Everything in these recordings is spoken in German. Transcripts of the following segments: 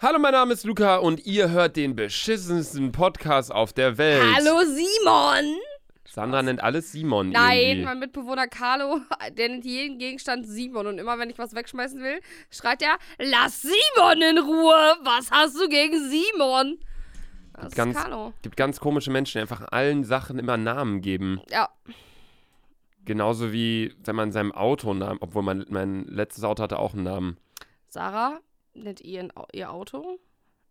Hallo, mein Name ist Luca und ihr hört den beschissensten Podcast auf der Welt. Hallo Simon! Sandra nennt alles Simon Nein, irgendwie. mein Mitbewohner Carlo, der nennt jeden Gegenstand Simon und immer wenn ich was wegschmeißen will, schreit er, lass Simon in Ruhe! Was hast du gegen Simon? Das Ganz- ist Carlo. gibt ganz komische Menschen, die einfach allen Sachen immer Namen geben. Ja, Genauso wie wenn man seinem Auto einen Namen, obwohl mein, mein letztes Auto hatte auch einen Namen. Sarah nennt ihr, ihr Auto?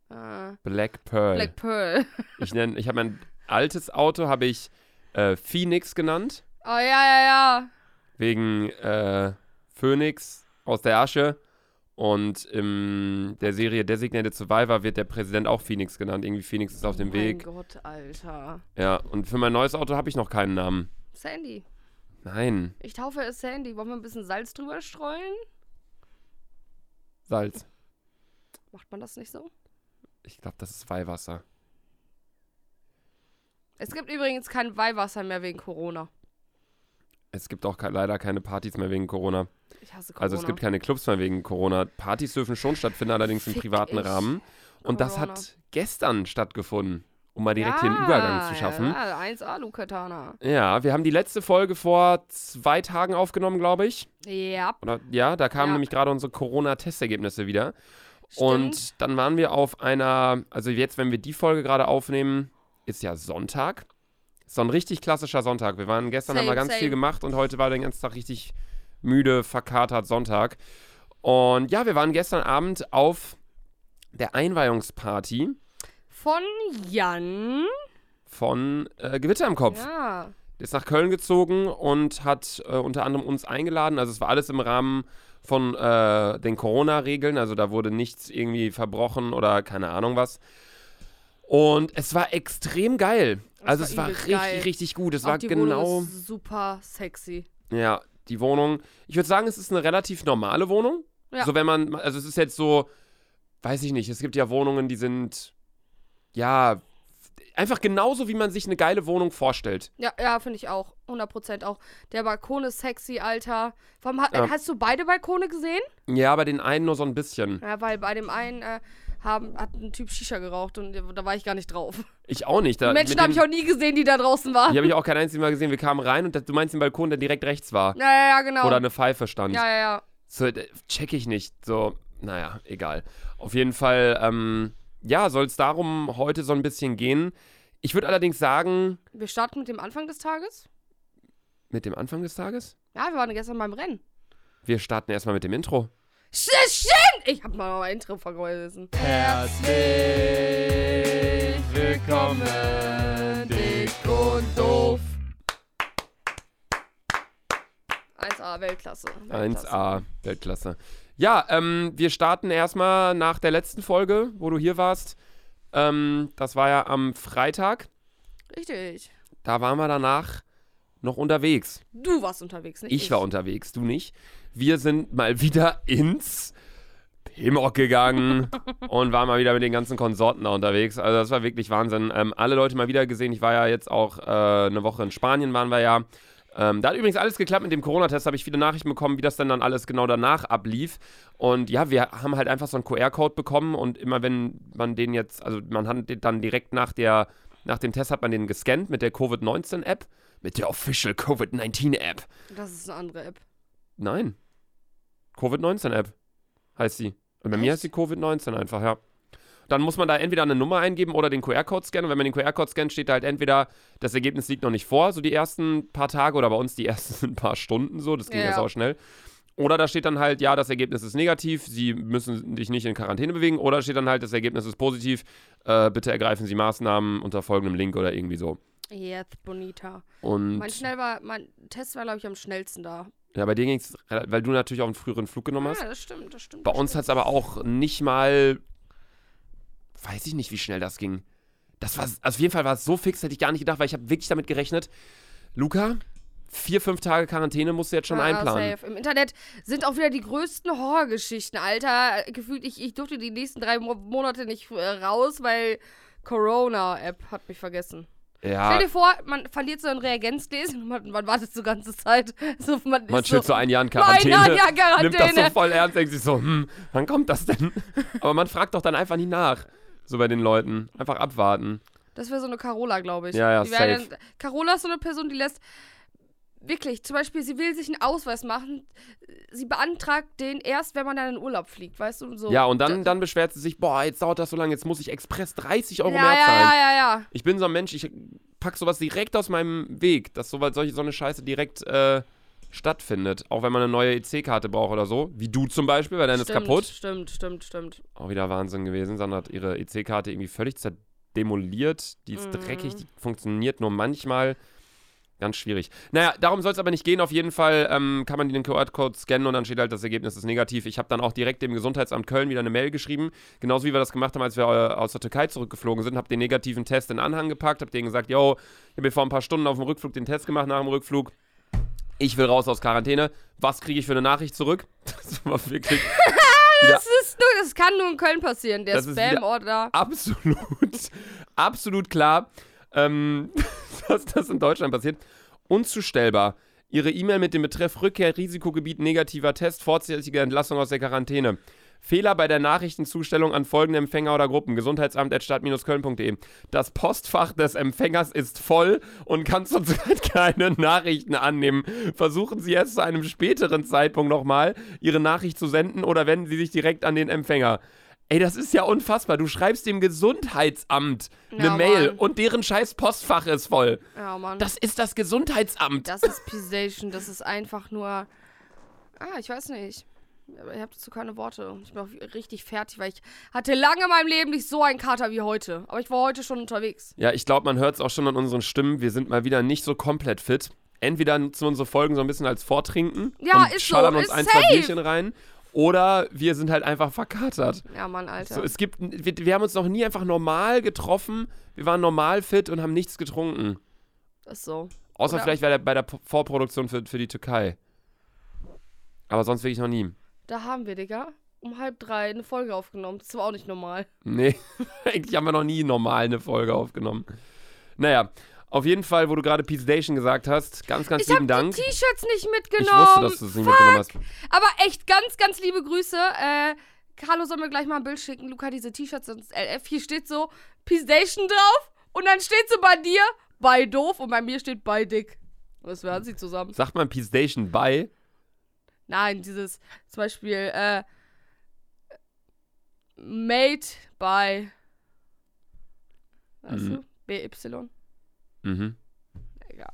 Äh, Black Pearl. Black Pearl. Ich nenne, ich habe mein altes Auto habe ich äh, Phoenix genannt Oh ja, ja, ja. wegen äh, Phoenix aus der Asche. Und in der Serie Designated Survivor wird der Präsident auch Phoenix genannt. Irgendwie Phoenix ist auf dem Oh Weg. Mein Gott, Alter. Ja, und für mein neues Auto habe ich noch keinen Namen. Sandy. Nein, Ich taufe es Sandy. Wollen wir ein bisschen Salz drüber streuen? Salz. Macht man das nicht so? Ich glaube, das ist Weihwasser. Es gibt übrigens kein Weihwasser mehr wegen Corona. Es gibt auch ke leider keine Partys mehr wegen Corona. Ich hasse Corona. Also es gibt keine Clubs mehr wegen Corona. Partys dürfen schon stattfinden, allerdings im Fick privaten ich. Rahmen. Und das Corona. hat gestern stattgefunden, um mal direkt hier den Übergang zu schaffen. Ja, 1A, Lukatana. Ja, wir haben die letzte Folge vor zwei Tagen aufgenommen, glaube ich. Ja, Oder ja, da kamen Ja. nämlich gerade unsere Corona-Testergebnisse wieder. Stimmt. Und dann waren wir auf einer, also jetzt, wenn wir die Folge gerade aufnehmen, ist ja Sonntag. So ein richtig klassischer Sonntag. Wir waren gestern, haben wir Same, ganz same. viel gemacht und heute war der ganze Tag richtig müde, verkatert Sonntag. Und ja, wir waren gestern Abend auf der Einweihungsparty Von Jan. von äh, Gewitter im Kopf. Ja. Der ist nach Köln gezogen und hat äh, unter anderem uns eingeladen. Also es war alles im Rahmen von äh, den Corona-Regeln. Also da wurde nichts irgendwie verbrochen oder keine Ahnung was. Und es war extrem geil. also war es war richtig, geil. richtig gut. Es Auch war die genau, Wohnung ist super sexy. ja, die Wohnung. Ich würde sagen, es ist eine relativ normale Wohnung. Ja. So wenn man, also es ist jetzt so, weiß ich nicht, es gibt ja Wohnungen, die sind, ja, einfach genauso, wie man sich eine geile Wohnung vorstellt. Ja, ja, finde ich auch. 100% auch. Der Balkon ist sexy, Alter. Warum Ja. Hast du beide Balkone gesehen? Ja, bei den einen nur so ein bisschen. Ja, weil bei dem einen äh, haben, hat ein Typ Shisha geraucht und da war ich gar nicht drauf. Ich auch nicht. Da, Die Menschen habe ich auch nie gesehen, die da draußen waren. Die habe ich auch kein einziges Mal gesehen. Wir kamen rein und das, du meinst den Balkon, der direkt rechts war. Ja, ja, ja, genau. Oder eine Pfeife stand. ja, ja, ja. So, d- check ich nicht. So, naja, egal. Auf jeden Fall, ähm, ja, soll es darum heute so ein bisschen gehen. Ich würde allerdings sagen, Wir starten mit dem Anfang des Tages. mit dem Anfang des Tages, Ja, wir waren gestern beim Rennen. wir starten erstmal mit dem Intro. Stimmt! Ich hab mal mein Intro vergessen. Herzlich willkommen, dick und doof. 1A, Weltklasse. Weltklasse. 1A, Weltklasse. Ja, ähm, wir starten erstmal nach der letzten Folge, wo du hier warst. Ähm, das war ja am Freitag. Richtig. Da waren wir danach noch unterwegs. Du warst unterwegs, nicht ich? Ich war unterwegs, du nicht. Wir sind mal wieder ins Pimrock gegangen und waren mal wieder mit den ganzen Konsorten da unterwegs. Also das war wirklich Wahnsinn. Ähm, alle Leute mal wieder gesehen. Ich war ja jetzt auch äh, eine Woche in Spanien, waren wir ja. Ähm, da hat übrigens alles geklappt mit dem Corona-Test, habe ich viele Nachrichten bekommen, wie das denn dann alles genau danach ablief. Und ja, wir haben halt einfach so einen QR-Code bekommen und immer wenn man den jetzt, also man hat dann direkt nach der, nach dem Test hat man den gescannt mit der Covid-19-App, mit der Official Covid-19-App. Das ist eine andere App. Nein. Covid-19-App heißt sie. Und bei mir Echt? heißt sie Covid-19 einfach, ja. Dann muss man da entweder eine Nummer eingeben oder den QR-Code scannen. Und wenn man den QR-Code scannt, steht da halt entweder, das Ergebnis liegt noch nicht vor, so die ersten paar Tage oder bei uns die ersten paar Stunden so. Das ging ja, Ja. sau schnell. Oder da steht dann halt, ja, das Ergebnis ist negativ, Sie müssen sich nicht in Quarantäne bewegen. Oder steht dann halt, das Ergebnis ist positiv, äh, bitte ergreifen Sie Maßnahmen unter folgendem Link oder irgendwie so. Yes, bonita. Und Mein, schnell war, mein Test war, glaube ich, am schnellsten da. ja, bei dir ging es, weil du natürlich auch einen früheren Flug genommen hast. Ja, das stimmt, das stimmt. Bei uns hat es aber auch nicht mal. Weiß ich nicht, wie schnell das ging. Das war, also auf jeden Fall war es so fix, hätte ich gar nicht gedacht, weil ich habe wirklich damit gerechnet. Luca, vier, fünf Tage Quarantäne musst du jetzt schon Ja, einplanen. safe. Im Internet sind auch wieder die größten Horrorgeschichten, Alter. Gefühlt, ich, ich durfte die nächsten drei Mo Monate nicht äh, raus, weil Corona-App hat mich vergessen. Stell Ja, dir vor, man verliert so ein Reagenzgläschen und man, man wartet so ganze Zeit. So, man man steht so so, ein Jahr in Ein Quarantäne. Jahr Nimmt das so Quarantäne. voll ernst, denkt sich so, hm, wann kommt das denn? Aber man fragt doch dann einfach nie nach. So bei den Leuten. Einfach abwarten. Das wäre so eine Carola, glaube ich. Ja, ja, die safe. dann, Carola ist so eine Person, die lässt. Wirklich, zum Beispiel, sie will sich einen Ausweis machen. Sie beantragt den erst, wenn man dann in Urlaub fliegt, weißt du? So. Ja, und dann, dann beschwert sie sich, boah, jetzt dauert das so lange, jetzt muss ich express 30 Euro ja, mehr ja, zahlen. ja, ja, ja. Ich bin so ein Mensch, ich pack sowas direkt aus meinem Weg, dass sowas, solche, so eine Scheiße direkt äh, stattfindet. Auch wenn man eine neue EC-Karte braucht oder so. Wie du zum Beispiel, weil deine ist Stimmt, kaputt. Stimmt, stimmt, stimmt. Auch wieder Wahnsinn gewesen. Sandra hat ihre EC-Karte irgendwie völlig zerdemoliert. Die ist Mhm. dreckig, die funktioniert nur manchmal. Ganz schwierig. Naja, darum soll es aber nicht gehen. Auf jeden Fall ähm, kann man den QR-Code scannen und dann steht halt, das Ergebnis ist negativ. Ich habe dann auch direkt dem Gesundheitsamt Köln wieder eine Mail geschrieben. Genauso wie wir das gemacht haben, als wir äh, aus der Türkei zurückgeflogen sind. Habe den negativen Test in Anhang gepackt. Habe denen gesagt, yo, ich habe vor ein paar Stunden auf dem Rückflug den Test gemacht nach dem Rückflug. Ich will raus aus Quarantäne. Was kriege ich für eine Nachricht zurück? Das war wirklich Das ist nur, das kann nur in Köln passieren, der Spam-Order. absolut, absolut klar, ähm, dass das in Deutschland passiert. Unzustellbar. Ihre E-Mail mit dem Betreff Rückkehr, Risikogebiet, negativer Test, vorzeitige Entlassung aus der Quarantäne. Fehler bei der Nachrichtenzustellung an folgende Empfänger oder Gruppen. Gesundheitsamt.stadt-köln.de. Das Postfach des Empfängers ist voll und kann zurzeit keine Nachrichten annehmen. Versuchen Sie es zu einem späteren Zeitpunkt nochmal, Ihre Nachricht zu senden oder wenden Sie sich direkt an den Empfänger. Ey, das ist ja unfassbar. Du schreibst dem Gesundheitsamt eine Ja, Mail Mann. und deren scheiß Postfach ist voll. Ja, Mann. Das ist das Gesundheitsamt. Das ist Pisation, das ist einfach nur. Ah, ich weiß nicht. Aber ich habe dazu keine Worte. Ich bin auch richtig fertig, weil ich hatte lange in meinem Leben nicht so einen Kater wie heute. Aber ich war heute schon unterwegs. Ja, ich glaube, man hört es auch schon an unseren Stimmen. Wir sind mal wieder nicht so komplett fit. Entweder nutzen wir unsere Folgen so ein bisschen als Vortrinken Ja, und ist so, schallern uns ein, safe. zwei Bierchen rein. Oder wir sind halt einfach verkatert. Ja, Mann, Alter. So, es gibt, wir, wir haben uns noch nie einfach normal getroffen. Wir waren normal fit und haben nichts getrunken. ist so. Außer Oder- vielleicht bei der, bei der Vorproduktion für, für die Türkei. Aber sonst wirklich noch nie. Da haben wir, Digga, um halb drei eine Folge aufgenommen. Das war auch nicht normal. Nee, eigentlich haben wir noch nie normal eine Folge aufgenommen. Naja, auf jeden Fall, wo du gerade Peace Station gesagt hast, ganz, ganz Ich habe lieben die Dank. T-Shirts nicht Ich mitgenommen. wusste, dass du es nicht mitgenommen hast. Aber echt ganz, ganz liebe Grüße. Äh, Carlo soll mir gleich mal ein Bild schicken. Luca, diese T-Shirts ins LF. Hier steht so P-Station drauf. Und dann steht so bei dir bei doof und bei mir steht bei dick. Das werden sie zusammen. Sagt man Peace Station bei? Nein, dieses zum Beispiel äh, Made by weißt Mhm. du? BY. Mhm. Egal.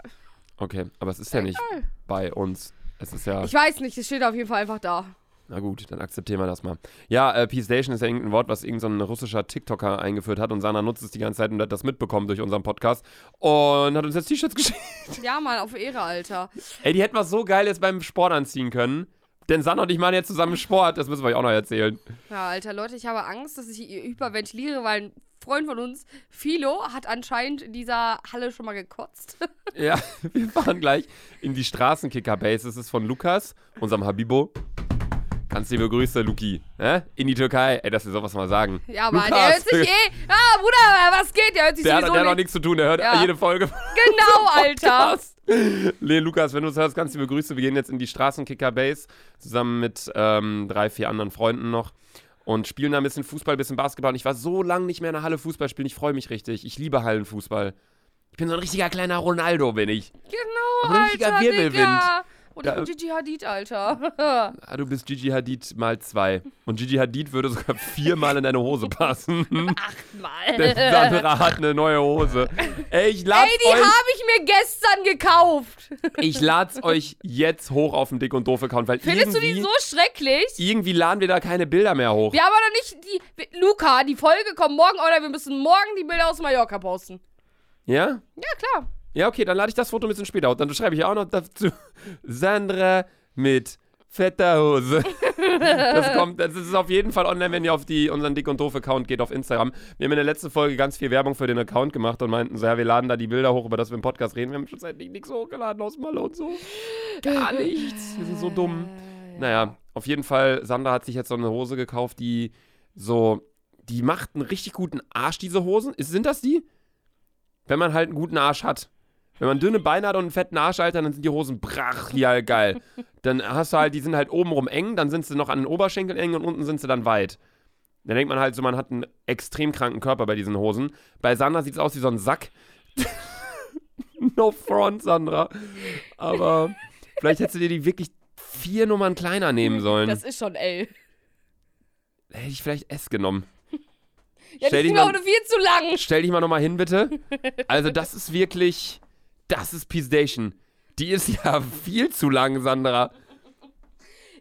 Okay, aber es ist ja nicht Egal. bei uns. Es ist ja. Ich weiß nicht, es steht auf jeden Fall einfach da. Na gut, dann akzeptieren wir das mal. Ja, äh, Peace Station ist ja irgendein Wort, was irgendein so russischer TikToker eingeführt hat und Sana nutzt es die ganze Zeit und hat das mitbekommen durch unseren Podcast und hat uns jetzt T-Shirts geschickt. Ja, mal auf Ehre, Alter. Ey, die hätten wir so geil jetzt beim Sport anziehen können. Denn Sana und ich machen jetzt zusammen Sport, das müssen wir euch auch noch erzählen. Ja, Alter, Leute, ich habe Angst, dass ich hyperventiliere, weil ein Freund von uns, Philo, hat anscheinend in dieser Halle schon mal gekotzt. Ja, wir fahren gleich in die Straßenkicker-Base. Das ist von Lukas, unserem Habibo. Ganz liebe Grüße, Luki. Äh? In die Türkei. Ey, dass wir sowas mal sagen. Ja, aber Lukas, der hört sich eh. Ah, Bruder, was geht? Der hört sich Der hat, sowieso der hat noch nicht. nichts zu tun, der hört Ja. jede Folge. Genau, Alter. Nee, Lukas, wenn du es hörst, ganz liebe Grüße. Wir gehen jetzt in die Straßenkicker-Base zusammen mit ähm, drei, vier anderen Freunden noch und spielen da ein bisschen Fußball, ein bisschen Basketball. Und ich war so lange nicht mehr in der Halle Fußball spielen. Ich freue mich richtig. Ich liebe Hallenfußball. Ich bin so ein richtiger kleiner Ronaldo, bin ich. Genau, ein richtiger Alter, Wirbelwind. Digga. Und ich bin Gigi Hadid, Alter. Ah, du bist Gigi Hadid mal zwei. Und Gigi Hadid würde sogar viermal in deine Hose passen. Achtmal. Der Sandra hat eine neue Hose. Ey, ich lad's Ey, die habe ich mir gestern gekauft. ich lad's euch jetzt hoch auf den Dick und Doof Account, weil Findest du die so schrecklich? irgendwie laden wir da keine Bilder mehr hoch. Wir haben aber noch nicht die. Luca, die Folge kommt morgen, oder wir müssen morgen die Bilder aus Mallorca posten. Ja? Ja, klar. Ja, okay, dann lade ich das Foto ein bisschen später hoch. Dann schreibe ich auch noch dazu Sandra mit fetter Hose. Das kommt, das ist auf jeden Fall online, wenn ihr auf die, unseren Dick und Doof Account geht auf Instagram. Wir haben in der letzten Folge ganz viel Werbung für den Account gemacht und meinten so, ja, wir laden da die Bilder hoch, über das wir im Podcast reden. Wir haben schon seitdem nichts hochgeladen aus Malle und so. Gar nichts. Wir sind so dumm. Naja, auf jeden Fall, Sandra hat sich jetzt so eine Hose gekauft, die so, die macht einen richtig guten Arsch, diese Hosen. Ist, sind das die? Wenn man halt einen guten Arsch hat. Wenn man dünne Beine hat und einen fetten Arsch, Alter, dann sind die Hosen brachial geil. Dann hast du halt, die sind halt obenrum eng, dann sind sie noch an den Oberschenkeln eng und unten sind sie dann weit. Dann denkt man halt so, man hat einen extrem kranken Körper bei diesen Hosen. Bei Sandra sieht es aus wie so ein Sack. no front, Sandra. Aber vielleicht hättest du dir die wirklich vier Nummern kleiner nehmen sollen. Das ist schon L. Hätte ich vielleicht S genommen. Ja, Stell die auch nur viel zu lang. Stell dich mal nochmal hin, bitte. Also, das ist wirklich. Das ist Peace Station. Die ist ja viel zu lang, Sandra.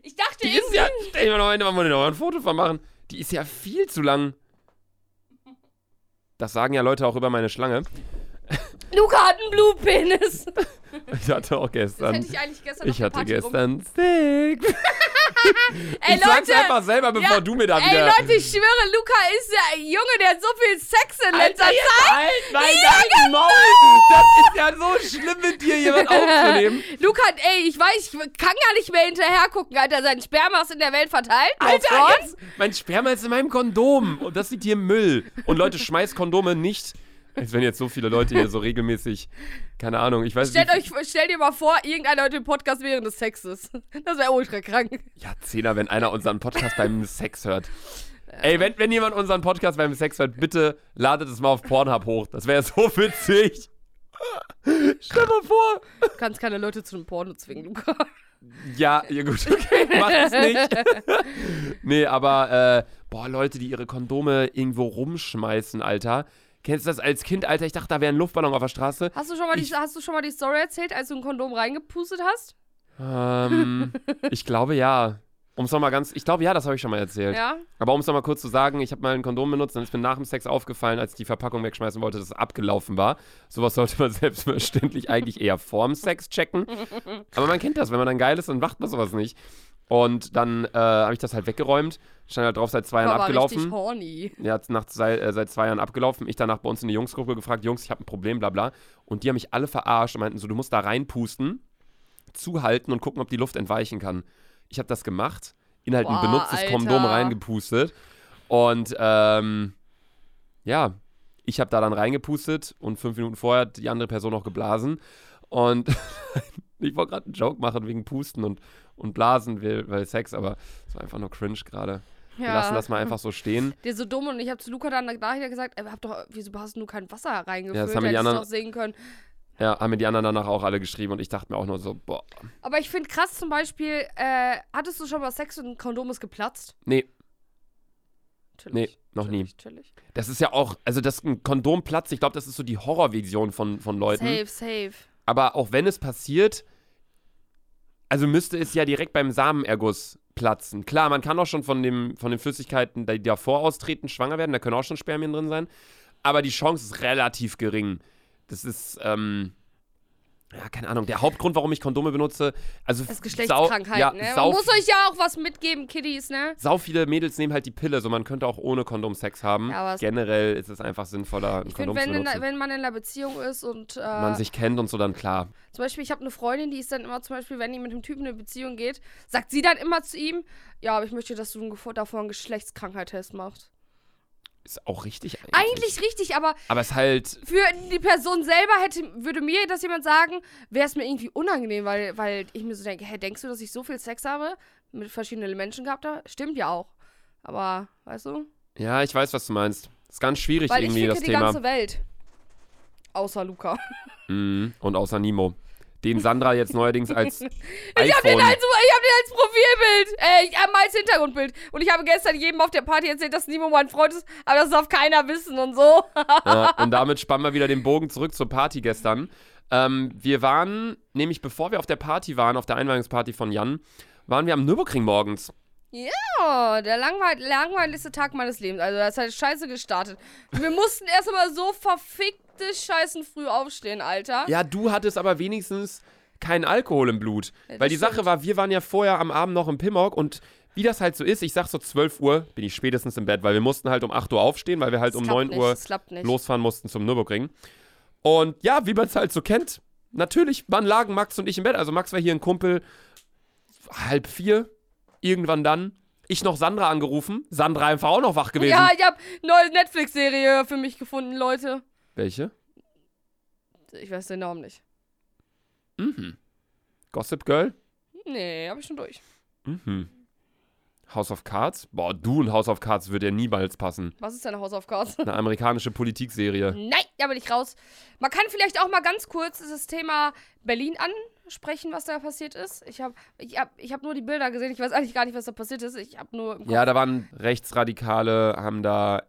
Ich dachte Die ist ja. Stell dich mal noch wir noch mal ein Foto von machen. Die ist ja viel zu lang. Das sagen ja Leute auch über meine Schlange. Luca hat einen Blutpenis. Ich hatte auch Das gestern. hätte ich eigentlich gestern Ich hatte gestern Sex. Ey, ich sag's Leute, einfach selber, bevor ja, du mir da Ey, wieder. Leute, ich schwöre, Luca ist der Junge, der hat so viel Sex in letzter Alter, Zeit. halt mein dein Maul. Das ist ja so schlimm, mit dir jemand aufzunehmen. Luca, ey, ich weiß, ich kann gar nicht mehr hinterher gucken, Alter. Sein Sperma ist in der Welt verteilt. Alter, jetzt, mein Sperma ist in meinem Kondom und das liegt hier im Müll. Und Leute, schmeißt Kondome nicht. Als wenn jetzt so viele Leute hier so regelmäßig, keine Ahnung, ich weiß Stellt nicht. euch, stellt dir mal vor, irgendeiner hört den Podcast während des Sexes. Das wäre ultra krank. Ja, Zehner, wenn einer unseren Podcast beim Sex hört. Ey, wenn, wenn jemand unseren Podcast beim Sex hört, bitte ladet es mal auf Pornhub hoch. Das wäre so witzig. Stell mal vor. Du kannst keine Leute zu einem Porno zwingen, Luca. Ja, ja gut, okay, mach das nicht. nee, aber, äh, boah, Leute, die ihre Kondome irgendwo rumschmeißen, Alter. Kennst du das als Kind, Alter? Ich dachte, da wäre ein Luftballon auf der Straße. Hast du schon mal, die, Ich- hast du schon mal die Story erzählt, als du ein Kondom reingepustet hast? Ähm, ich glaube ja. Um es nochmal ganz, ich glaube ja, das habe ich schon mal erzählt. Ja. Aber um es nochmal kurz zu sagen, ich habe mal ein Kondom benutzt, dann ist mir nach dem Sex aufgefallen, als ich die Verpackung wegschmeißen wollte, dass es abgelaufen war. Sowas sollte man selbstverständlich eigentlich eher vorm Sex checken. Aber man kennt das, wenn man dann geil ist, dann macht man sowas nicht. Und dann äh, habe ich das halt weggeräumt, stand halt drauf, seit zwei Jahren War abgelaufen. horny. Ja, nach, seit, äh, seit zwei Jahren abgelaufen. Ich danach bei uns in die Jungsgruppe gefragt, Jungs, ich habe ein Problem, bla bla. Und die haben mich alle verarscht und meinten so, du musst da reinpusten, zuhalten und gucken, ob die Luft entweichen kann. Ich habe das gemacht, in halt ein benutztes Alter. Kondom reingepustet. Und ähm, ja, ich habe da dann reingepustet und fünf Minuten vorher hat die andere Person noch geblasen. Und ich wollte gerade einen Joke machen wegen Pusten und, und Blasen, weil, Sex, aber es war einfach nur cringe gerade. Wir Ja. lassen das mal einfach so stehen. Der ist so dumm und ich habe zu Luca dann nachher gesagt, ey, hab doch, wieso hast du kein Wasser reingefüllt? Ja, das haben die anderen- doch sehen können. Ja, haben mir die anderen danach auch alle geschrieben und ich dachte mir auch nur so, boah, Aber ich finde krass zum Beispiel, äh, hattest du schon mal Sex und ein Kondom ist geplatzt? nee, Natürlich. Nee, noch nie. Natürlich, natürlich. das ist ja auch, also das ein Kondom platzt, ich glaube, das ist so die Horrorvision von, von Leuten. Safe, safe. Aber auch wenn es passiert, also müsste es ja direkt beim Samenerguss platzen. Klar, man kann auch schon von, dem, von den Flüssigkeiten, die davor austreten, schwanger werden, da können auch schon Spermien drin sein. Aber die Chance ist relativ gering. Das ist, ähm, ja, keine Ahnung. Der Hauptgrund, warum ich Kondome benutze, also Das ist sau- Geschlechtskrankheit, ja, ne? Man muss euch ja auch was mitgeben, Kiddies, ne? sau viele Mädels nehmen halt die Pille, so man könnte auch ohne Kondom Sex haben. Ja, Generell ist es einfach sinnvoller, ein Ich Kondom finde, zu wenn, in benutzen. wenn man in einer Beziehung ist und äh, man sich kennt und so, dann klar. zum Beispiel, ich habe eine Freundin, die ist dann immer zum Beispiel, wenn die mit einem Typen in eine Beziehung geht, sagt sie dann immer zu ihm, ja, aber ich möchte, dass du davor einen Geschlechtskrankheitstest machst. Ist auch richtig eigentlich. Eigentlich richtig, aber Aber es halt, für die Person selber hätte, würde mir das jemand sagen, wäre es mir irgendwie unangenehm, weil, weil ich mir so denke, hey, denkst du, dass ich so viel Sex habe, mit verschiedenen Menschen gehabt habe? Stimmt ja auch. Aber, weißt du? ja, ich weiß, was du meinst. Ist ganz schwierig Weil ich irgendwie ficke das die Thema. ganze Welt. Außer Luca. Mhm. Und außer Nimo. Den Sandra jetzt neuerdings als Ich hab, den iPhone. als, ich hab den als Profilbild. Äh, ich hab mal als Hintergrundbild. Und ich habe gestern jedem auf der Party erzählt, dass Nimo mein Freund ist, aber das darf keiner wissen und so. ja, und damit spannen wir wieder den Bogen zurück zur Party gestern. Ähm, wir waren, nämlich bevor wir auf der Party waren, auf der Einweihungsparty von Jan, waren wir am Nürburgring morgens. Oh, der langweil langweiligste Tag meines Lebens. Also, das hat scheiße gestartet. Wir mussten erst einmal so verfickte Scheißen früh aufstehen, Alter. Ja, du hattest aber wenigstens keinen Alkohol im Blut. Ja, Weil die Sache stimmt. war, wir waren ja vorher am Abend noch im Pimmock und wie das halt so ist, ich sag so 12 Uhr bin ich spätestens im Bett, weil wir mussten halt um 8 Uhr aufstehen, weil wir halt Das um klappt 9 nicht, Uhr losfahren mussten zum Nürburgring. Und ja, wie man es halt so kennt, natürlich, wann lagen Max und ich im Bett? Also Max war hier ein Kumpel, halb vier, irgendwann dann. Ich noch Sandra angerufen, Sandra einfach auch noch wach gewesen. Ja, ich hab neue Netflix-Serie für mich gefunden, Leute. Welche? Ich weiß den Namen nicht. Mhm. Gossip Girl? Nee, hab ich schon durch. Mhm. House of Cards? Boah, du und House of Cards würde ja niemals passen. Was ist deine Hausaufgabe? Eine amerikanische Politikserie. Nein, da bin ich raus. Man kann vielleicht auch mal ganz kurz das Thema Berlin ansprechen, was da passiert ist. Ich habe ich hab, ich hab nur die Bilder gesehen. Ich weiß eigentlich gar nicht, was da passiert ist. Ich habe nur. Ja, da waren Rechtsradikale, haben da.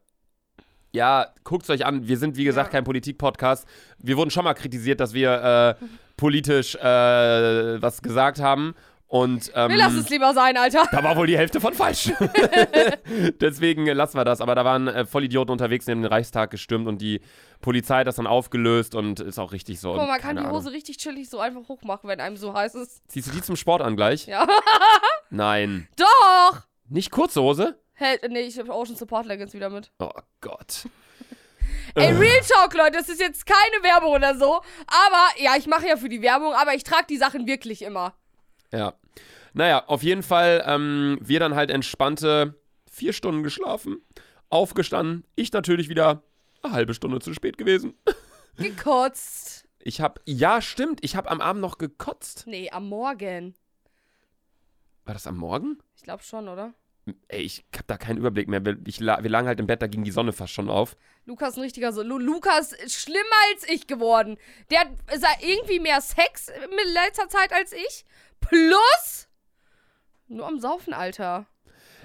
Ja, guckt's euch an. Wir sind, wie gesagt, Ja. kein Politik-Podcast. Wir wurden schon mal kritisiert, dass wir äh, politisch äh, was gesagt haben. Und ähm, Wir lassen es lieber sein, Alter. da war wohl die Hälfte von falsch. Deswegen lassen wir das. Aber da waren äh, Vollidioten unterwegs, die haben den Reichstag gestürmt und die Polizei hat das dann aufgelöst und ist auch richtig so. Guck mal, man kann die Ahnung. Hose richtig chillig so einfach hochmachen, wenn einem so heiß ist. Ziehst du die zum Sport an gleich? Ja. Nein. Doch! Nicht kurze Hose? Hey, nee, ich habe Ocean Support Leggings wieder mit. Oh Gott. Ey, Äh. Real Talk, Leute, das ist jetzt keine Werbung oder so. Aber, ja, ich mache ja für die Werbung, aber ich trage die Sachen wirklich immer. Ja. Naja, auf jeden Fall, ähm, wir dann halt entspannte vier Stunden geschlafen, aufgestanden. Ich natürlich wieder eine halbe Stunde zu spät gewesen. Gekotzt. Ich hab, ja, stimmt, ich hab am Abend noch gekotzt. Nee, am Morgen. War das am Morgen? Ich glaube schon, oder? Ey, ich hab da keinen Überblick mehr. Wir, ich, wir lagen halt im Bett, da ging die Sonne fast schon auf. Lukas ist ein richtiger so. Lu Lukas ist schlimmer als ich geworden. Der hat irgendwie mehr Sex in letzter Zeit als ich. Plus nur am Saufen, Alter.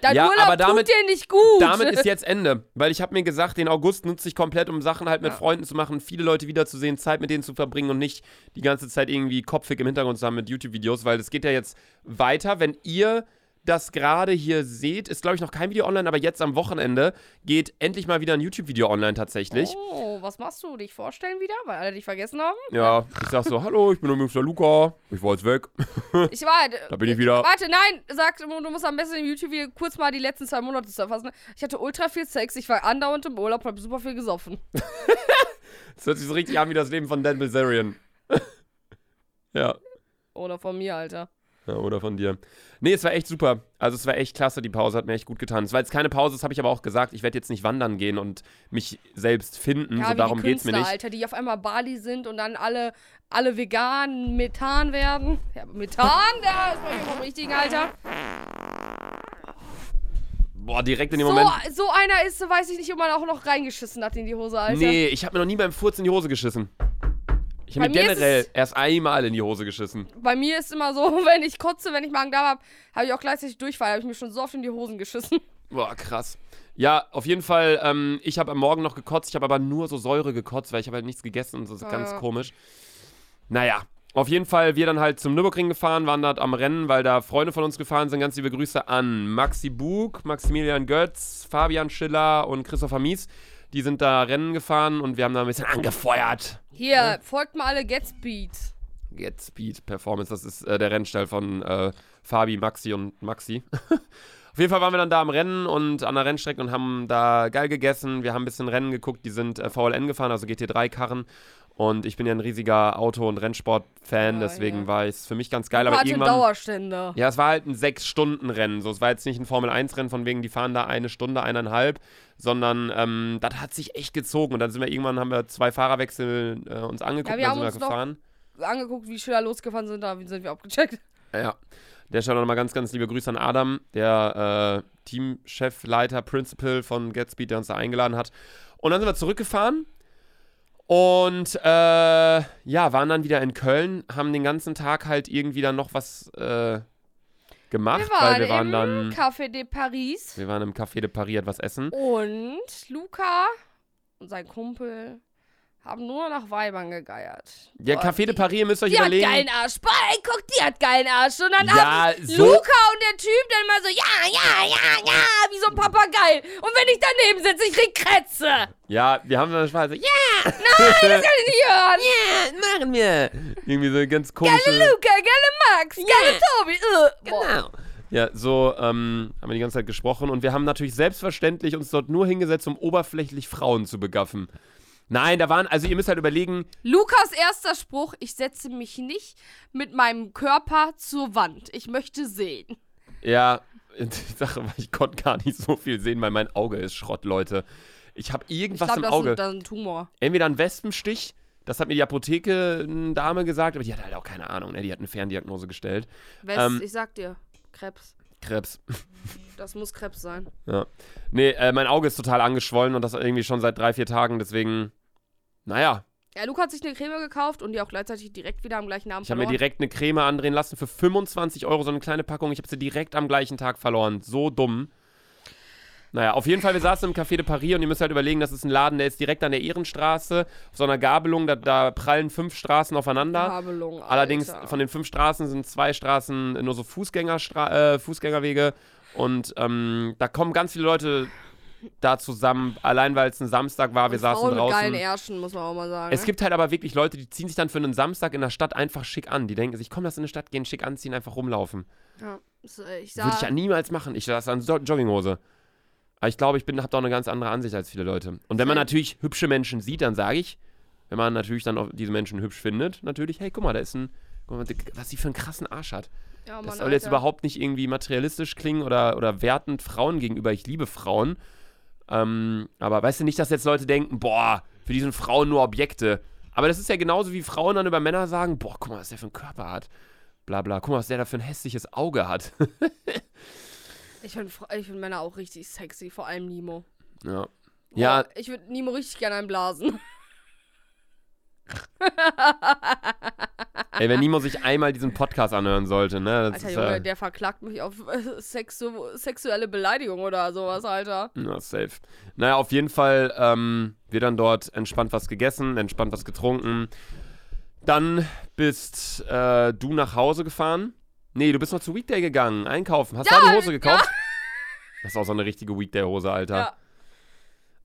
Dein Ja, Urlaub aber damit- tut dir nicht gut. Damit ist jetzt Ende. Weil ich habe mir gesagt, den August nutze ich komplett, um Sachen halt mit Ja. Freunden zu machen, viele Leute wiederzusehen, Zeit mit denen zu verbringen und nicht die ganze Zeit irgendwie kopfig im Hintergrund zu haben mit YouTube-Videos, weil es geht ja jetzt weiter. Wenn ihr das gerade hier seht, ist glaube ich noch kein Video online, aber jetzt am Wochenende geht endlich mal wieder ein YouTube-Video online tatsächlich. Oh, was machst du? Dich vorstellen wieder? Weil alle dich vergessen haben? Ja, ich sag so, hallo, ich bin übrigens der Luca, ich war jetzt weg. Ich war. Da bin ich wieder. Warte, nein, sag, du musst am besten im YouTube-Video kurz mal die letzten zwei Monate zusammenfassen. Ich hatte ultra viel Sex, ich war andauernd im Urlaub, hab super viel gesoffen. Das hört sich so richtig an wie das Leben von Dan Bilzerian. ja. Oder von mir, Alter. Ja, oder von dir. Nee, es war echt super. Also es war echt klasse, die Pause hat mir echt gut getan. Es war jetzt keine Pause, das habe ich aber auch gesagt. Ich werde jetzt nicht wandern gehen und mich selbst finden. Ja, so darum die geht's mir nicht. Alter, die auf einmal Bali sind und dann alle, alle vegan, Methan werden. Ja, Methan, da ist man vom richtigen Alter. Boah, direkt in dem So, Moment. so einer ist, weiß ich nicht, ob man auch noch reingeschissen hat in die Hose, Alter. Nee, ich habe mir noch nie beim Furz in die Hose geschissen. Ich habe mir generell es- erst einmal in die Hose geschissen. Bei mir ist immer so, wenn ich kotze, wenn ich Magen-Darm habe, habe ich auch gleichzeitig Durchfall, habe ich mir schon so oft in die Hosen geschissen. Boah, krass. Ja, auf jeden Fall, ähm, ich habe am Morgen noch gekotzt, ich habe aber nur so Säure gekotzt, weil ich habe halt nichts gegessen und so, das ist Ah, ganz ja. komisch. Naja, auf jeden Fall, wir dann halt zum Nürburgring gefahren, waren dort am Rennen, weil da Freunde von uns gefahren sind. Ganz liebe Grüße an Maxi Bug, Maximilian Götz, Fabian Schiller und Christopher Mies. Die sind da Rennen gefahren und wir haben da ein bisschen angefeuert. Hier, folgt mal alle Getspeed. Get Speed Performance, das ist äh, der Rennstall von äh, Fabi, Maxi und Maxi. Auf jeden Fall waren wir dann da am Rennen und an der Rennstrecke und haben da geil gegessen. Wir haben ein bisschen Rennen geguckt, die sind äh, VLN gefahren, also GT3-Karren. Und ich bin ja ein riesiger Auto- und Rennsport-Fan, Ah, deswegen ja. war es für mich ganz geil. Aber irgendwann. Dauerstände. Ja, es war halt ein Sechs-Stunden-Rennen. So, es war jetzt nicht ein Formel-1-Rennen, von wegen, die fahren da eine Stunde, eineinhalb, sondern ähm, das hat sich echt gezogen. Und dann sind wir irgendwann, haben wir zwei Fahrerwechsel äh, uns angeguckt, Ja, wir dann haben sind wir uns gefahren. Angeguckt, wie Schüler losgefahren sind, da sind wir abgecheckt. Ja. Der Stelle nochmal ganz, ganz liebe Grüße an Adam, der äh, Teamchef, Leiter, Principal von GetSpeed, der uns da eingeladen hat. Und dann sind wir zurückgefahren und äh, ja, waren dann wieder in Köln, haben den ganzen Tag halt irgendwie dann noch was äh, gemacht, Wir waren, weil wir waren im dann, Café de Paris. wir waren im Café de Paris etwas essen. Und Luca und sein Kumpel haben nur nach Weibern gegeiert. Der Boah, Café de die- Paris, ihr müsst euch Die hat überlegen. geilen Arsch. Boah, ey, guck, die hat geilen Arsch. Und dann Ja, haben so- Luca und der Typ dann mal so, ja, ja, ja, ja, wie so ein Papagei. Und wenn ich daneben sitze, ich krieg Krätze. Ja, wir haben dann Spaß so, ja, Nein, das kann ich nicht hören. ja, machen wir. Irgendwie so ganz komische. Geile Luca, geile Max, geile Tobi. Boah. Genau. Ja, so ähm, haben wir die ganze Zeit gesprochen und wir haben natürlich selbstverständlich uns dort nur hingesetzt, um oberflächlich Frauen zu begaffen. Nein, da waren, also ihr müsst halt überlegen, Lukas erster Spruch, ich setze mich nicht mit meinem Körper zur Wand. Ich möchte sehen. ja, die Sache war, ich konnte gar nicht so viel sehen, weil mein Auge ist Schrott, Leute. Ich habe Ich irgendwas glaube, im das Auge. das ist ein Tumor. Entweder ein Wespenstich, Das hat mir die Apotheke-Dame gesagt, aber die hat halt auch keine Ahnung, ne? Die hat eine Ferndiagnose gestellt. Wes, Ähm, ich sag dir, Krebs. Krebs. Das muss Krebs sein. Ja. Nee, äh, mein Auge ist total angeschwollen und das irgendwie schon seit drei, vier Tagen, deswegen, naja. Ja, Luca hat sich eine Creme gekauft und die auch gleichzeitig direkt wieder am gleichen Abend Ich habe mir direkt eine Creme andrehen lassen für 25 Euro, so eine kleine Packung. Ich habe sie direkt am gleichen Tag verloren. So dumm. Naja, auf jeden Fall, wir saßen im Café de Paris und ihr müsst halt überlegen, das ist ein Laden, der ist direkt an der Ehrenstraße, auf so einer Gabelung, da, da prallen fünf Straßen aufeinander. Allerdings Alter. von den fünf Straßen sind zwei Straßen nur so Fußgängerstra äh, Fußgängerwege und ähm, da kommen ganz viele Leute da zusammen, allein weil es ein Samstag war, wir Und saßen Frauen mit geilen draußen. Ärschen, muss man auch mal sagen. Es ne? gibt halt aber wirklich Leute, die ziehen sich dann für einen Samstag in der Stadt einfach schick an. Die denken sich, komm, lass in eine Stadt gehen, schick anziehen, einfach rumlaufen. ja, äh, ich Würde sag, ich ja niemals machen. Ich lasse an Jo- Jogginghose. Aber ich glaube, ich bin, habe da auch eine ganz andere Ansicht als viele Leute. Und wenn man natürlich hübsche Menschen sieht, dann sage ich, wenn man natürlich dann auch diese Menschen hübsch findet, natürlich, hey, guck mal, da ist ein, guck mal, was sie für einen krassen Arsch hat. ja, Mann, Das soll jetzt Alter. überhaupt nicht irgendwie materialistisch klingen oder, oder wertend Frauen gegenüber. Ich liebe Frauen. Ähm, aber weißt du nicht, dass jetzt Leute denken, boah, für die sind Frauen nur Objekte. Aber das ist ja genauso wie Frauen dann über Männer sagen, boah, guck mal, was der für einen Körper hat. Bla bla, guck mal, was der da für ein hässliches Auge hat. Ich finde find Männer auch richtig sexy, vor allem Nemo. ja. Boah, Ja, Ich würde Nemo richtig gerne einblasen. Ey, wenn Nimo sich einmal diesen Podcast anhören sollte, ne? Alter ist Junge, äh, der verklagt mich auf äh, sexu sexuelle Beleidigung oder sowas, Alter. Ja, safe. Naja, auf jeden Fall, ähm, wir dann dort entspannt was gegessen, entspannt was getrunken. Dann bist äh, du nach Hause gefahren. Nee, du bist noch zu Weekday gegangen, einkaufen. Hast da die Hose gekauft? Das ist auch so eine richtige Weekday-Hose, Alter. Ja.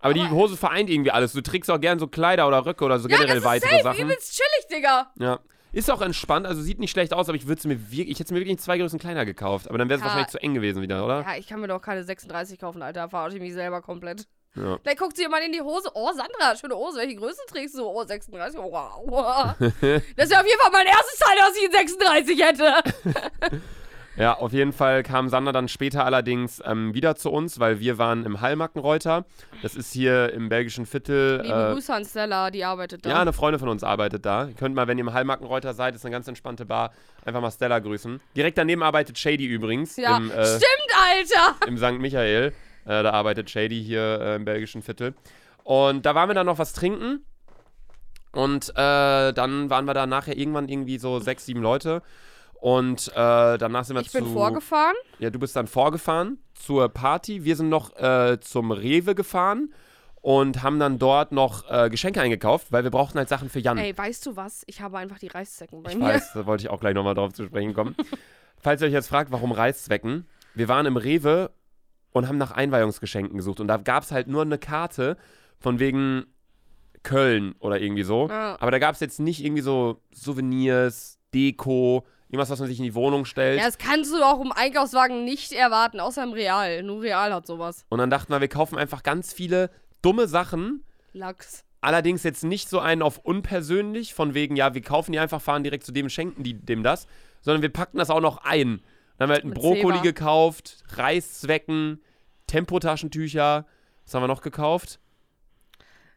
Aber die Hose vereint irgendwie alles. Du trägst auch gern so Kleider oder Röcke oder so Ja, generell das ist weitere safe, Sachen. übelst chillig, Digga. Ja. Ist auch entspannt, also sieht nicht schlecht aus, aber ich würde mir wirklich, ich hätte mir wirklich zwei Größen kleiner gekauft. Aber dann wäre es Ja. wahrscheinlich zu eng gewesen wieder, oder? Ja, ich kann mir doch keine 36 kaufen, Alter. Verarsche ich mich selber komplett. Ja. Vielleicht guckt sie jemand in die Hose. Oh, Sandra, schöne Hose. Welche Größe trägst du? Oh, 36. Wow. das wäre auf jeden Fall mein erstes Teil, was ich in 36 hätte. Ja, auf jeden Fall kam Sander dann später allerdings ähm, wieder zu uns, weil wir waren im Hallmackenreuter. Das ist hier im belgischen Viertel. Liebe Äh, Grüße an Stella, die arbeitet da. ja, eine Freundin von uns arbeitet da. Ihr könnt mal, wenn ihr im Hallmackenreuter seid, ist eine ganz entspannte Bar, einfach mal Stella grüßen. Direkt daneben arbeitet Shady übrigens. Ja, Im, äh, stimmt, Alter. im St. Michael. Äh, da arbeitet Shady hier äh, im belgischen Viertel. Und da waren wir dann noch was trinken. Und äh, dann waren wir da nachher irgendwann irgendwie so sechs, sieben Leute. Und äh, danach sind wir Ich zu. bin vorgefahren. Ja, du bist dann vorgefahren zur Party. Wir sind noch äh, zum Rewe gefahren und haben dann dort noch äh, Geschenke eingekauft, weil wir brauchten halt Sachen für Jan. Ey, weißt du was? Ich habe einfach die Reißzwecken bei ich mir. weiß, da wollte ich auch gleich nochmal drauf zu sprechen kommen. Falls ihr euch jetzt fragt, warum Reißzwecken, wir waren im Rewe und haben nach Einweihungsgeschenken gesucht und da gab es halt nur eine Karte von wegen Köln oder irgendwie so. Ja. Aber da gab es jetzt nicht irgendwie so Souvenirs, Deko, irgendwas, was man sich in die Wohnung stellt. Ja, das kannst du auch im Einkaufswagen nicht erwarten, außer im Real. Nur Real hat sowas. Und dann dachten wir, wir kaufen einfach ganz viele dumme Sachen. Lachs. Allerdings jetzt nicht so einen auf unpersönlich, von wegen, ja, wir kaufen die einfach, fahren direkt zu dem, schenken die dem das, sondern wir packen das auch noch ein. Dann haben wir halt einen Mit Brokkoli gekauft, Reißzwecken, Tempotaschentücher. Was haben wir noch gekauft?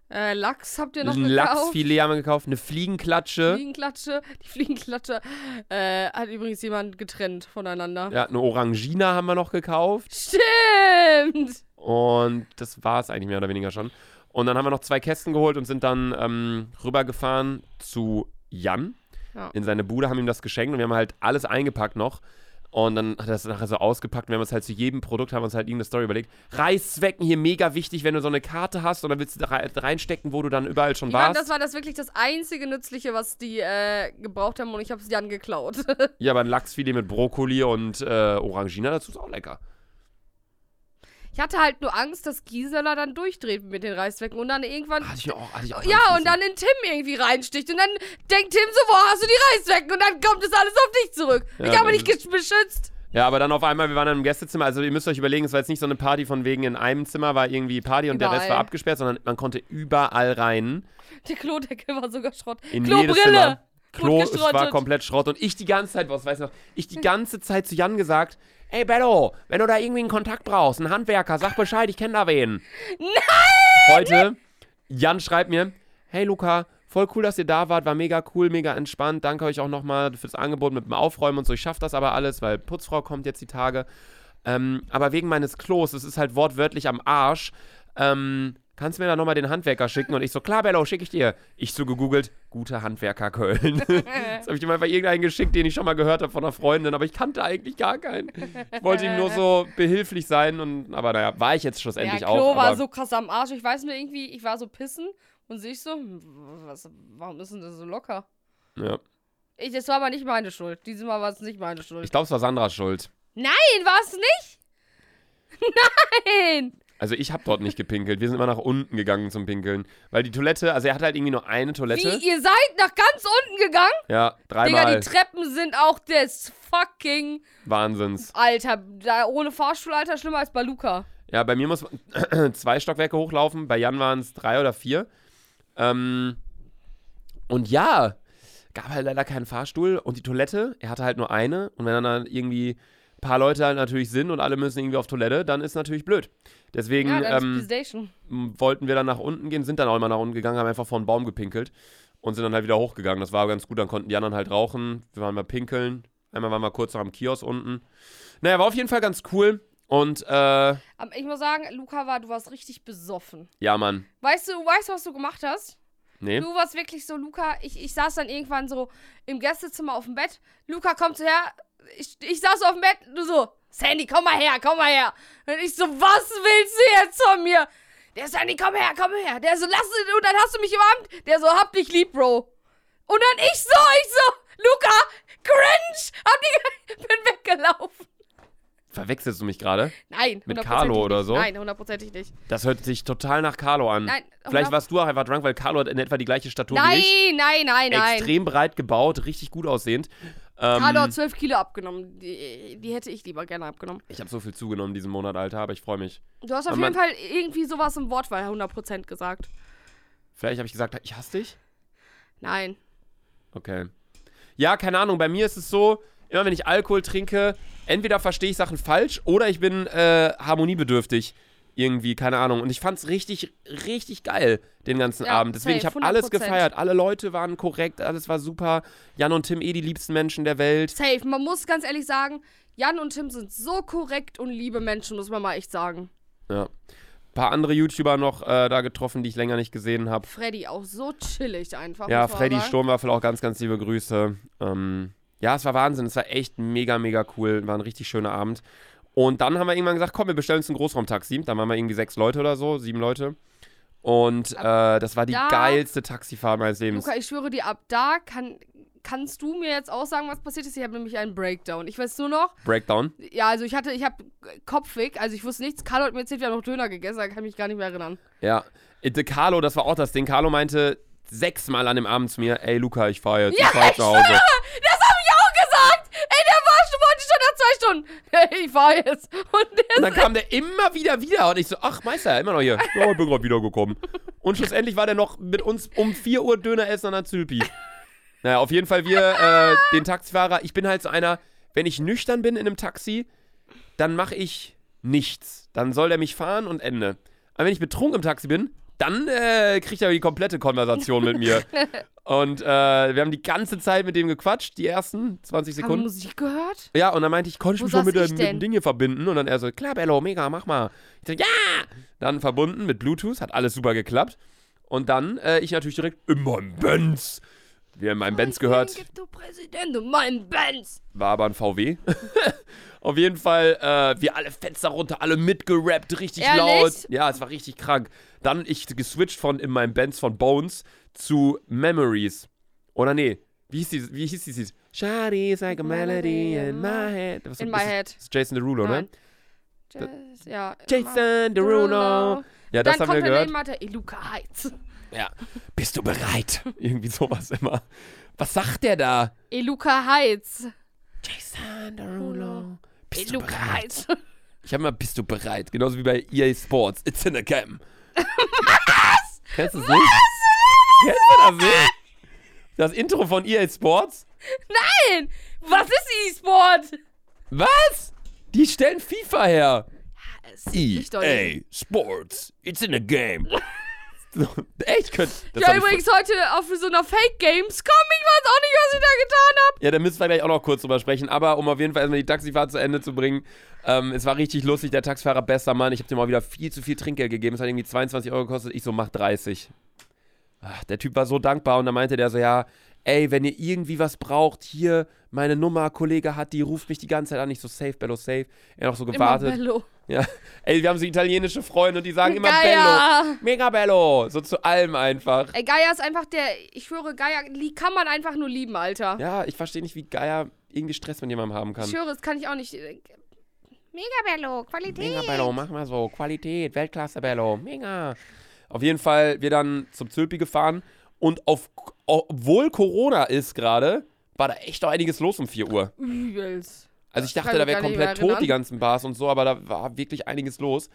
Äh, Lachs habt ihr noch Ein gekauft? Lachsfilet haben wir gekauft, eine Fliegenklatsche, Fliegenklatsche. Die Fliegenklatsche äh, hat übrigens jemand getrennt voneinander. ja, eine Orangina haben wir noch gekauft. Stimmt! Und das war es eigentlich mehr oder weniger schon. Und dann haben wir noch zwei Kästen geholt und sind dann ähm, rübergefahren zu Jan Ja. in seine Bude, haben ihm das geschenkt und wir haben halt alles eingepackt noch. Und dann hat er das nachher so ausgepackt und wir haben uns halt zu jedem Produkt haben uns halt irgendeine Story überlegt. Reißzwecken hier mega wichtig, wenn du so eine Karte hast und dann willst du da rei- reinstecken, wo du dann überall schon Ich warst. das war das wirklich das einzige Nützliche, was die äh, gebraucht haben und ich habe es Jan geklaut. ja, aber ein Lachsfilet mit Brokkoli und äh, Orangina dazu ist auch lecker. Ich hatte halt nur Angst, dass Gisela dann durchdreht mit den Reißzwecken und dann irgendwann. Hatte ich auch, hatte ich auch Ja, Angst und dann in Tim irgendwie reinsticht. Und dann denkt Tim so, wo hast du die Reißzwecken? Und dann kommt es alles auf dich zurück. Ja, ich habe dich beschützt. Ja, aber dann auf einmal, wir waren dann im Gästezimmer, also ihr müsst euch überlegen, es war jetzt nicht so eine Party von wegen in einem Zimmer war irgendwie Party und der Rest war Überall. abgesperrt, sondern man konnte überall rein. Der Klodeckel war sogar Schrott. In. Klobrille. Klo, es war komplett Schrott. Und ich die ganze Zeit, was weiß ich noch, ich die ganze Zeit zu Jan gesagt, ey Bello, wenn du da irgendwie einen Kontakt brauchst, einen Handwerker, sag Bescheid, ich kenne da wen. Nein! Heute, Jan schreibt mir, hey Luca, voll cool, dass ihr da wart, war mega cool, mega entspannt. Danke euch auch nochmal fürs Angebot mit dem Aufräumen und so. Ich schaffe das aber alles, weil Putzfrau kommt jetzt die Tage. Ähm, aber wegen meines Klos, es ist halt wortwörtlich am Arsch. Ähm, kannst du mir da nochmal den Handwerker schicken? Und ich so, klar, Bello, schicke ich dir. Ich so gegoogelt, gute Handwerker Köln. Jetzt habe ich ihm einfach irgendeinen geschickt, den ich schon mal gehört habe von einer Freundin, aber ich kannte eigentlich gar keinen. Ich wollte ihm nur so behilflich sein und, aber naja, war ich jetzt schlussendlich ja, Klo auch. war aber- so krass am Arsch. Ich weiß nur irgendwie, ich war so pissen und sehe ich so, hm, was, warum ist denn das so locker? ja. Ich, das war aber nicht meine Schuld. Dieses Mal war es nicht meine Schuld. Ich glaube, es war Sandras Schuld. Nein, war es nicht? Nein! Also ich habe dort nicht gepinkelt. Wir sind immer nach unten gegangen zum Pinkeln. Weil die Toilette, also er hat halt irgendwie nur eine Toilette. Wie, ihr seid nach ganz unten gegangen? Ja, Digga, dreimal. die Treppen sind auch des fucking Wahnsinns. Alter. Da ohne Fahrstuhl, Alter, schlimmer als bei Luca. Ja, bei mir muss man zwei Stockwerke hochlaufen. Bei Jan waren es drei oder vier. Ähm, und ja, gab halt leider keinen Fahrstuhl. Und die Toilette, er hatte halt nur eine. Und wenn dann, dann irgendwie paar Leute halt natürlich sind und alle müssen irgendwie auf Toilette, dann ist natürlich blöd. Deswegen Ja, ähm, wollten wir dann nach unten gehen, sind dann auch immer nach unten gegangen, haben einfach vor einen Baum gepinkelt und sind dann halt wieder hochgegangen. Das war ganz gut, dann konnten die anderen halt rauchen. Wir waren mal pinkeln. Einmal waren wir kurz noch am Kiosk unten. Naja, war auf jeden Fall ganz cool. Und äh, ich muss sagen, Luca war, du warst richtig besoffen. ja, Mann. Weißt du, weißt du, was du gemacht hast? Nee. Du warst wirklich so, Luca, ich, ich saß dann irgendwann so im Gästezimmer auf dem Bett. Luca kommt so her, ich, ich saß auf dem Bett, du so, Sandy, komm mal her, komm mal her. Und ich so, was willst du jetzt von mir? Der Sandy, komm her, komm her. Der so, lass es, und dann hast du mich umarmt. Der so, hab dich lieb, Bro. Und dann ich so, ich so, Luca, cringe, hab die, bin weggelaufen. Verwechselst du mich gerade? Nein, Mit Carlo oder so? Nein, hundertprozentig nicht. Das hört sich total nach Carlo an. Nein, Vielleicht warst du auch einfach drunk, weil Carlo hat in etwa die gleiche Statur wie ich. Nein, nein, nein, nein. Extrem breit gebaut, richtig gut aussehend. Ähm, Carlo hat 12 Kilo abgenommen. Die, die hätte ich lieber gerne abgenommen. ich habe so viel zugenommen diesen Monat, Alter, aber ich freue mich. Du hast auf Aber jeden Fall irgendwie sowas im Wortwahl 100% gesagt. Vielleicht habe ich gesagt, ich hasse dich. Nein. Okay. Ja, keine Ahnung. Bei mir ist es so, immer wenn ich Alkohol trinke, entweder verstehe ich Sachen falsch oder ich bin äh, harmoniebedürftig. Irgendwie, keine Ahnung. Und ich fand's richtig, richtig geil, den ganzen Ja, Abend. Deswegen, ich safe, habe alles 100%. gefeiert. Alle Leute waren korrekt, alles war super. Jan und Tim eh die liebsten Menschen der Welt. Safe. Man muss ganz ehrlich sagen, Jan und Tim sind so korrekt und liebe Menschen, muss man mal echt sagen. Ja. Ein paar andere YouTuber noch äh, da getroffen, die ich länger nicht gesehen habe. Freddy auch so chillig einfach. Ja, Freddy. Sturmwaffel auch ganz, ganz liebe Grüße. Ähm, ja, es war Wahnsinn. Es war echt mega, mega cool. War ein richtig schöner Abend. Und dann haben wir irgendwann gesagt, komm, wir bestellen uns ein Großraumtaxi. Dann waren wir irgendwie sechs Leute oder so, sieben Leute. Und äh, das war die da- geilste Taxifahrt meines Lebens. Luca, ich schwöre dir, ab da kann, kannst du mir jetzt auch sagen, was passiert ist. Ich habe nämlich einen Breakdown. Ich weiß nur noch, Breakdown. ja, also ich hatte, ich habe Kopfweg, also ich wusste nichts. Carlo hat mir erzählt, wir haben noch Döner gegessen, da kann ich mich gar nicht mehr erinnern. Ja. Äh, Carlo, das war auch das Ding. Carlo meinte sechsmal an dem Abend zu mir, ey Luca, ich fahre jetzt, ich fahre jetzt nach Hause. Das habe ich auch gesagt! Ey, der war schon, wollte schon ich fahr jetzt. Und Und dann kam der immer wieder wieder. Und ich so, ach Meister, immer noch hier. Ja, ich bin gerade wiedergekommen. Und schlussendlich war der noch mit uns um 4 Uhr Döner essen an der Zülpi. Naja, auf jeden Fall wir, äh, den Taxifahrer, ich bin halt so einer, wenn ich nüchtern bin in einem Taxi, dann mache ich nichts. Dann soll der mich fahren und Ende. Aber wenn ich betrunken im Taxi bin, dann äh, kriegt er die komplette Konversation mit mir. Und äh, wir haben die ganze Zeit mit dem gequatscht, die ersten 20 Haben wir Sekunden. Musik gehört? Ja, und dann meinte ich, konnte ich Wo mich schon mit, mit dem? Ding hier verbinden? Und dann er so, klar, Bello, mega, mach mal. Ich so, ja! Dann verbunden mit Bluetooth, hat alles super geklappt. Und dann, äh, ich natürlich direkt in meinem Benz. Wie ihr in meinem Benz gehört, Gibt du Präsident und mein Benz. war aber ein VW. Auf jeden Fall, äh, wir alle Fenster runter, alle mitgerappt, richtig Ehrlich? laut. Ja, es war richtig krank. Dann ich geswitcht von in meinem Benz von Bones zu Memories. Oder nee, wie hieß die, wie hieß die, Shawty's like a melody in my head. Was- In das my head. Das ist Jason Derulo, ne? Nein. Jazz, ja. Jason Derulo. Ja, das Dann haben wir kommt der gehört. Name der Iluka Heights. Ja. Bist du bereit? Irgendwie sowas immer. Was sagt der da? Iluka Heights. Jason Derulo. Bist du Iluka bereit? Heights. Ich habe mal, bist du bereit? Genauso wie bei EA Sports. It's in a game. Was? Kennst du es nicht? Kennst du das nicht? Das Intro von EA Sports? Nein! Was ist E-Sport? Was? Die stellen FIFA her. Nicht. EA Sports. It's in a game. Echt? Könnt, ja, übrigens heute auf so einer Fake Games. Komm, ich weiß auch nicht, was ich da getan habe. Ja, da müssen wir gleich auch noch kurz drüber sprechen. Aber um auf jeden Fall erstmal die Taxifahrt zu Ende zu bringen, ähm, es war richtig lustig. Der Taxifahrer, bester Mann. Ich habe dem mal wieder viel zu viel Trinkgeld gegeben. Es hat irgendwie 22 Euro gekostet. Ich so, mach 30. Ach, der Typ war so dankbar und dann meinte der so, ja, ey, wenn ihr irgendwie was braucht, hier, meine Nummer, Kollege hat die, ruft mich die ganze Zeit an. Ich so, safe, Bello, safe. Er noch so gewartet. Immer Bello. Ja. Ey, wir haben so italienische Freunde und die sagen immer Gaia. Bello. Mega Bello. So zu allem einfach. Ey, Gaia ist einfach der, ich schwöre, Gaia kann man einfach nur lieben, Alter. Ja, ich verstehe nicht, wie Geier irgendwie Stress mit jemandem haben Ich kann. schwöre, das kann ich auch nicht. Mega Bello, Qualität. Mega Bello, mach mal so. Qualität, Weltklasse Bello. Mega. Auf jeden Fall, wir dann zum Zülpi gefahren und auf, obwohl Corona ist gerade, war da echt noch einiges los um 4 Uhr. Übelst. Also ich dachte, da wäre komplett tot, die ganzen Bars und so, aber da war wirklich einiges los.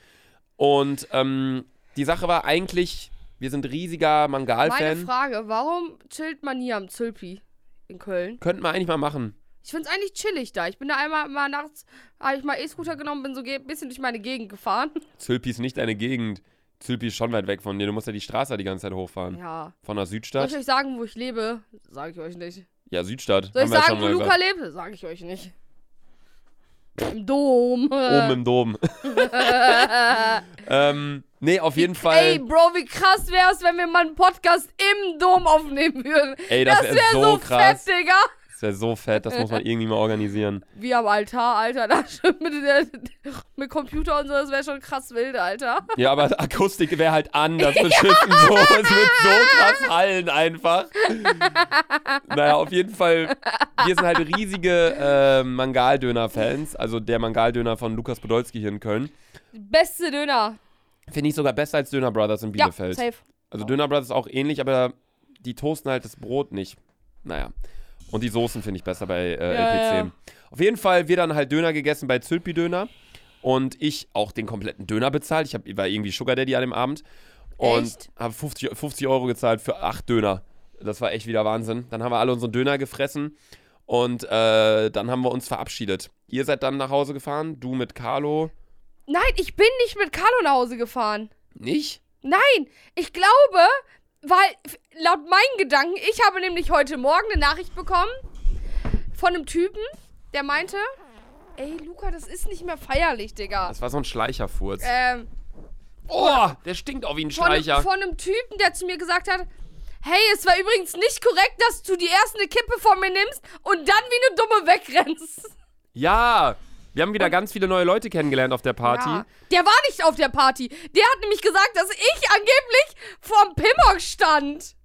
Und ähm, die Sache war eigentlich, wir sind riesiger Meine Mangal-Fan. Frage, warum chillt man hier am Zülpi in Köln? Könnten wir eigentlich mal machen. Ich find's eigentlich chillig da. Ich bin da einmal mal nachts, habe ich mal E-Scooter genommen, bin so ein bisschen durch meine Gegend gefahren. Zülpi ist nicht deine Gegend. Zülpi ist schon weit weg von dir. Du musst ja die Straße die ganze Zeit hochfahren. Ja. Von der Soll Südstadt. ich euch sagen, wo ich lebe? Sag ich euch nicht. Ja, Südstadt. Soll ich sagen, wo Luca gesagt. lebt? Sag ich euch nicht. Im Dom. Oben im Dom. ähm, nee, auf jeden Fall. Ey, Bro, wie krass wär's, wenn wir mal einen Podcast im Dom aufnehmen würden. Ey, das das wär wäre so so, krass. fett, Digga. Das wäre so fett, das muss man irgendwie mal organisieren. Wie am Altar, Alter. Da mit, der, mit Computer und so, das wäre schon krass wild, Alter. Ja, aber Akustik wäre halt anders beschissen so. Es wird so krass hallen einfach. naja, auf jeden Fall, wir sind halt riesige äh, Mangaldöner-Fans. Also der Mangaldöner von Lukas Podolski hier in Köln. Beste Döner. Finde ich sogar besser als Döner Brothers in Ja, Bielefeld. safe. Also Döner Brothers ist auch ähnlich, aber die toasten halt das Brot nicht. Naja. Und die Soßen finde ich besser bei äh, Ja, LPC. ja. Auf jeden Fall, wir dann halt Döner gegessen bei Zülpi Döner. Und ich auch den kompletten Döner bezahlt. Ich hab, war irgendwie Sugar Daddy an dem Abend. Und habe 50, 50 Euro gezahlt für acht Döner. Das war echt wieder Wahnsinn. Dann haben wir alle unseren Döner gefressen. Und äh, dann haben wir uns verabschiedet. Ihr seid dann nach Hause gefahren, du mit Carlo. Nein, ich bin nicht mit Carlo nach Hause gefahren. Nicht? Nein, ich glaube, weil laut meinen Gedanken, ich habe nämlich heute Morgen eine Nachricht bekommen von einem Typen, der meinte, ey Luca, das ist nicht mehr feierlich, Digga. Das war so ein Schleicherfurz. Ähm, oh, der stinkt auch wie ein von, einem- Schleicher. von einem Typen, der zu mir gesagt hat, hey, es war übrigens nicht korrekt, dass du die erste eine Kippe von mir nimmst und dann wie eine Dumme wegrennst. Ja, wir haben wieder ganz viele neue Leute kennengelernt auf der Party. Ja. Der war nicht auf der Party. Der hat nämlich gesagt, dass ich angeblich vorm Pimmock stand.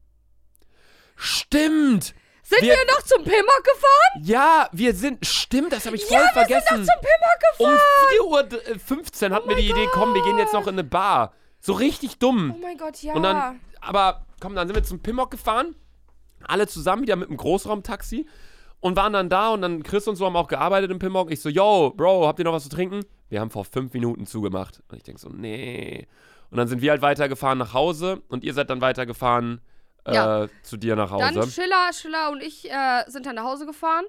Stimmt! Sind wir, Wir- noch zum Pimmock gefahren? Ja, wir sind. Stimmt, das habe ich voll ja, wir vergessen. sind noch zum Pimmock um gefahren. 4.15 Uhr hatten Oh wir die Idee, komm, wir gehen jetzt noch in eine Bar. So richtig dumm. Oh mein Gott, ja. Und dann, aber komm, dann sind wir zum Pimmock gefahren. Alle zusammen wieder mit einem Großraumtaxi. Und waren dann da und dann Chris und so haben auch gearbeitet im Pimmock. Ich so, yo, Bro, habt ihr noch was zu trinken? Wir haben vor fünf Minuten zugemacht. Und ich denk so, nee. Und dann sind wir halt weitergefahren nach Hause und ihr seid dann weitergefahren äh, Ja. zu dir nach Hause. Dann Schiller, Schiller und ich äh, sind dann nach Hause gefahren.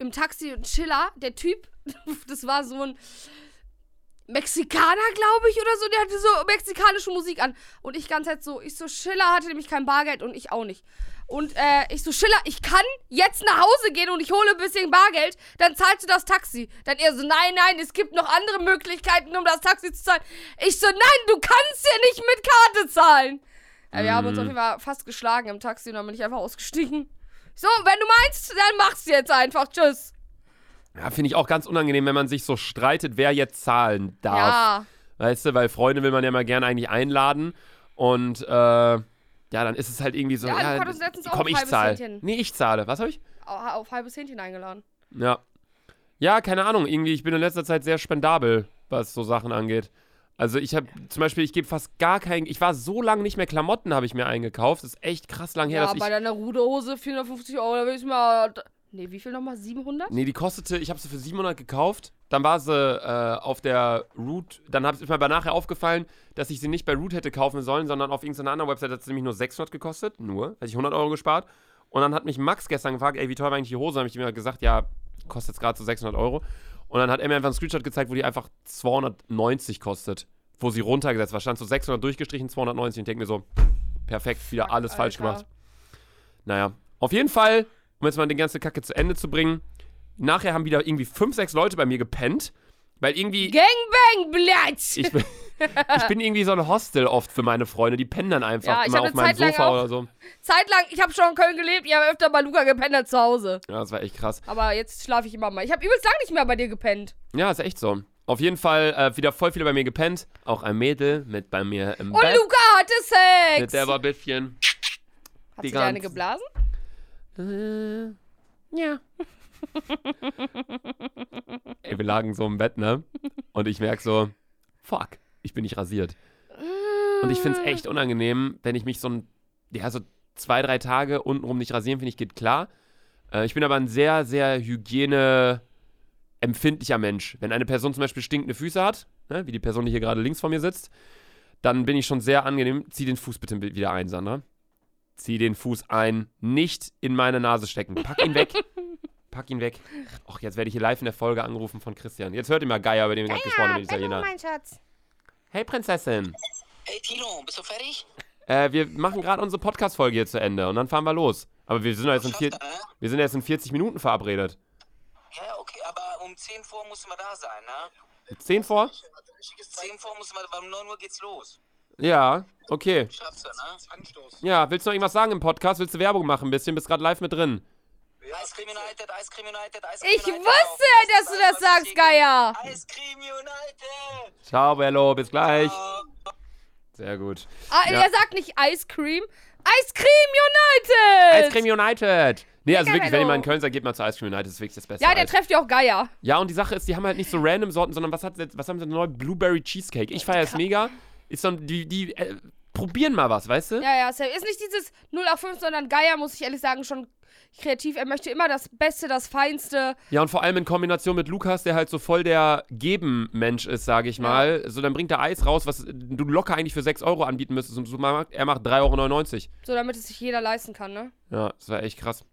Im Taxi und Schiller, der Typ, das war so ein Mexikaner, glaube ich, oder so. Der hatte so mexikanische Musik an. Und ich ganz halt so, ich so, Schiller hatte nämlich kein Bargeld und ich auch nicht. Und äh, ich so, Schiller, ich kann jetzt nach Hause gehen und ich hole ein bisschen Bargeld, dann zahlst du das Taxi. Dann er so, nein, nein, es gibt noch andere Möglichkeiten, um das Taxi zu zahlen. Ich so, nein, du kannst ja nicht mit Karte zahlen. Ja, wir haben uns Mhm. auf jeden Fall fast geschlagen im Taxi und dann bin ich einfach ausgestiegen. So, wenn du meinst, dann mach's jetzt einfach. Tschüss. Ja, finde ich auch ganz unangenehm, wenn man sich so streitet, wer jetzt zahlen darf. Ja. Weißt du, weil Freunde will man ja mal gerne eigentlich einladen. Und äh, ja, dann ist es halt irgendwie so, Ja, ja, komm, ich zahle. Nee, ich zahle. Was habe ich? Au- Auf halbes Hähnchen eingeladen. Ja. Ja, keine Ahnung. Irgendwie, ich bin in letzter Zeit sehr spendabel, was so Sachen angeht. Also ich habe zum Beispiel, ich gebe fast gar kein, ich war so lange nicht mehr Klamotten, habe ich mir eingekauft. Das ist echt krass lang her, Ja, dass ich bei deiner Ruderhose 450 Euro, da will ich mal. Nee, wie viel nochmal? 700? Nee, die kostete, ich habe sie für 700 gekauft. Dann war sie äh, auf der Root. Dann ist mir aber nachher aufgefallen, dass ich sie nicht bei Root hätte kaufen sollen, sondern auf irgendeiner anderen Website hat sie nämlich nur 600 gekostet. Nur. Hätte ich 100 Euro gespart. Und dann hat mich Max gestern gefragt, ey, wie teuer war eigentlich die Hose? Dann habe ich ihm gesagt, ja, kostet jetzt gerade so 600 Euro. Und dann hat er mir einfach einen Screenshot gezeigt, wo die einfach 290 kostet. Wo sie runtergesetzt war. Stand so 600 durchgestrichen, 290. Und ich denke mir so, Perfekt, wieder alles falsch Alter. gemacht. Naja, auf jeden Fall, um jetzt mal die ganze Kacke zu Ende zu bringen, nachher haben wieder irgendwie fünf, sechs Leute bei mir gepennt, weil irgendwie, Gangbang, Blatz! ich bin, ich bin irgendwie so ein Hostel oft für meine Freunde, die pennen dann einfach Ja, immer auf eine meinem Sofa auch- oder so. Zeitlang, ich habe schon in Köln gelebt, ich habe öfter bei Luca gepennt als zu Hause. Ja, das war echt krass. Aber jetzt schlafe ich immer mal. Ich habe übelst lang nicht mehr bei dir gepennt. Ja, ist echt so. Auf jeden Fall äh, wieder voll viele bei mir gepennt. Auch ein Mädel mit bei mir im Und Bett. Luca hatte Sex! Mit der war ein bisschen. Hat sie dir eine ganze- geblasen? Äh, ja. Ey, wir lagen so im Bett, ne? Und ich merk so, fuck, ich bin nicht rasiert. Und ich find's echt unangenehm, wenn ich mich so ein, ja, so zwei, drei Tage untenrum nicht rasieren, finde ich, geht klar. Äh, ich bin aber ein sehr, sehr hygieneempfindlicher Mensch. Wenn eine Person zum Beispiel stinkende Füße hat, ne, wie die Person, die hier gerade links vor mir sitzt, dann bin ich schon sehr angenehm. Zieh den Fuß bitte wieder ein, Sandra. Zieh den Fuß ein, nicht in meine Nase stecken. Pack ihn weg. Pack ihn weg. Och, jetzt werde ich hier live in der Folge angerufen von Christian. Jetzt hört ihr mal Geier, über den wir gerade gesprochen haben, den Italiener. mein Schatz. Hey Prinzessin. Hey Tino, bist du fertig? Äh, wir machen gerade unsere Podcast-Folge hier zu Ende und dann fahren wir los. Aber wir sind, ja jetzt in vier, wir sind jetzt in 40 Minuten verabredet. Ja, okay, aber um 10 vor mussten wir da sein, ne? 10 vor? 10 vor mussten wir, weil um 9 Uhr geht's los. Ja, okay. Schaffst du, ne? Anstoß. Ja, willst du noch irgendwas sagen im Podcast? Willst du Werbung machen ein bisschen? Bist gerade live mit drin. Ice Cream United, Ice Cream United, Ice Cream Ich United. wusste, dass du das sagst, Geier. Ice Cream United! Ciao, Bello, bis gleich. Oh, Sehr gut. Ah, Ja. er sagt nicht Ice Cream. Ice Cream United! Ice Cream United. Nee, also wirklich, wenn ihr mal in Köln seid, geht mal zu Ice Cream United. Das ist wirklich das Beste. Ja, der Eis. trefft ja auch Geier. Ja, und die Sache ist, die haben halt nicht so random Sorten, sondern was, hat, jetzt- was haben sie neu? Blueberry Cheesecake. Ich feiere es mega. Ist so, die, die äh, probieren mal was, weißt du? Ja, ja, safe. ist nicht dieses 0 auf 5, sondern Geier, muss ich ehrlich sagen, schon kreativ. Er möchte immer das Beste, das Feinste. Ja, und vor allem in Kombination mit Lukas, der halt so voll der Geben-Mensch ist, sage ich mal. So, dann bringt er Eis raus, was du locker eigentlich für 6 Euro anbieten müsstest im Supermarkt. Er macht 3,99 Euro. So, damit es sich jeder leisten kann, ne? Ja, das war echt krass.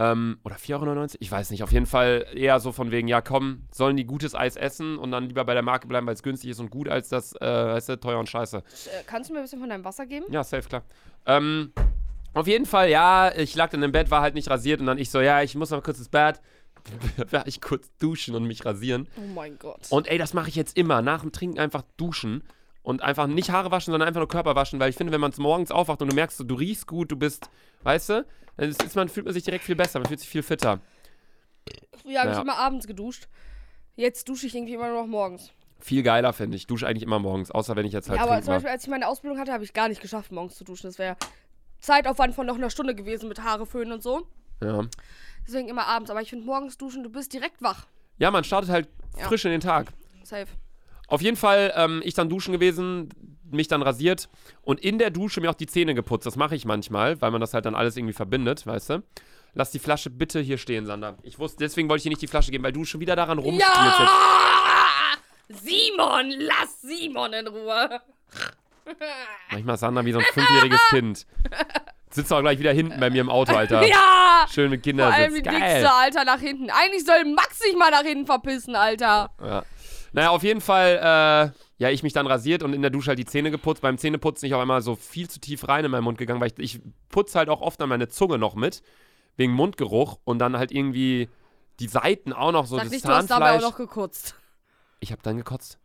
Ähm, oder 4,99 Euro? Ich weiß nicht. Auf jeden Fall eher so von wegen, ja komm, sollen die gutes Eis essen und dann lieber bei der Marke bleiben, weil es günstig ist und gut, als das, äh, heißt du, teuer und scheiße. Äh, kannst du mir ein bisschen von deinem Wasser geben? Ja, safe, klar. Ähm, auf jeden Fall, ja, ich lag dann im Bett, war halt nicht rasiert und dann ich so, ja, ich muss noch kurz ins Bad. war ich kurz duschen und mich rasieren. Oh mein Gott. Und ey, das mache ich jetzt immer. Nach dem Trinken einfach duschen und einfach nicht Haare waschen, sondern einfach nur Körper waschen, weil ich finde, wenn man morgens aufwacht und du merkst, du riechst gut, du bist, weißt du, dann ist, man, fühlt man sich direkt viel besser, man fühlt sich viel fitter. Früher habe Ja. ich immer abends geduscht. Jetzt dusche ich irgendwie immer nur noch morgens. Viel geiler, finde ich. Ich dusche eigentlich immer morgens, außer wenn ich jetzt halt ja, aber zum. Beispiel, als ich meine Ausbildung hatte, habe ich gar nicht geschafft, morgens zu duschen. Das wäre Zeitaufwand von noch einer Stunde gewesen mit Haare föhnen und so. Ja. Deswegen immer abends. Aber ich finde morgens duschen, du bist direkt wach. ja, man startet halt Ja. frisch in den Tag. Safe. Auf jeden Fall, ähm, ich dann duschen gewesen, mich dann rasiert und in der Dusche mir auch die Zähne geputzt. Das mache ich manchmal, weil man das halt dann alles irgendwie verbindet, weißt du? Lass die Flasche bitte hier stehen, Sander. Ich wusste, deswegen wollte ich dir nicht die Flasche geben, weil du schon wieder daran rumspielst. Ja! Simon, lass Simon in Ruhe. Manchmal ist Sander wie so ein fünfjähriges Kind. Sitzt auch gleich wieder hinten bei mir im Auto, Alter. Ja! Schön mit Vor allem die Kindersitz. Geil. Wichse, Alter, nach hinten. Eigentlich soll Max sich mal nach hinten verpissen, Alter. Ja. Naja, auf jeden Fall, äh, ja, ich mich dann rasiert und in der Dusche halt die Zähne geputzt. Beim Zähneputzen nicht auch einmal so viel zu tief rein in meinen Mund gegangen, weil ich, ich putze halt auch oft an meine Zunge noch mit, wegen Mundgeruch und dann halt irgendwie die Seiten auch noch so Sag das nicht, du hast dabei Zahnfleisch. auch noch gekotzt. ich habe dann gekotzt.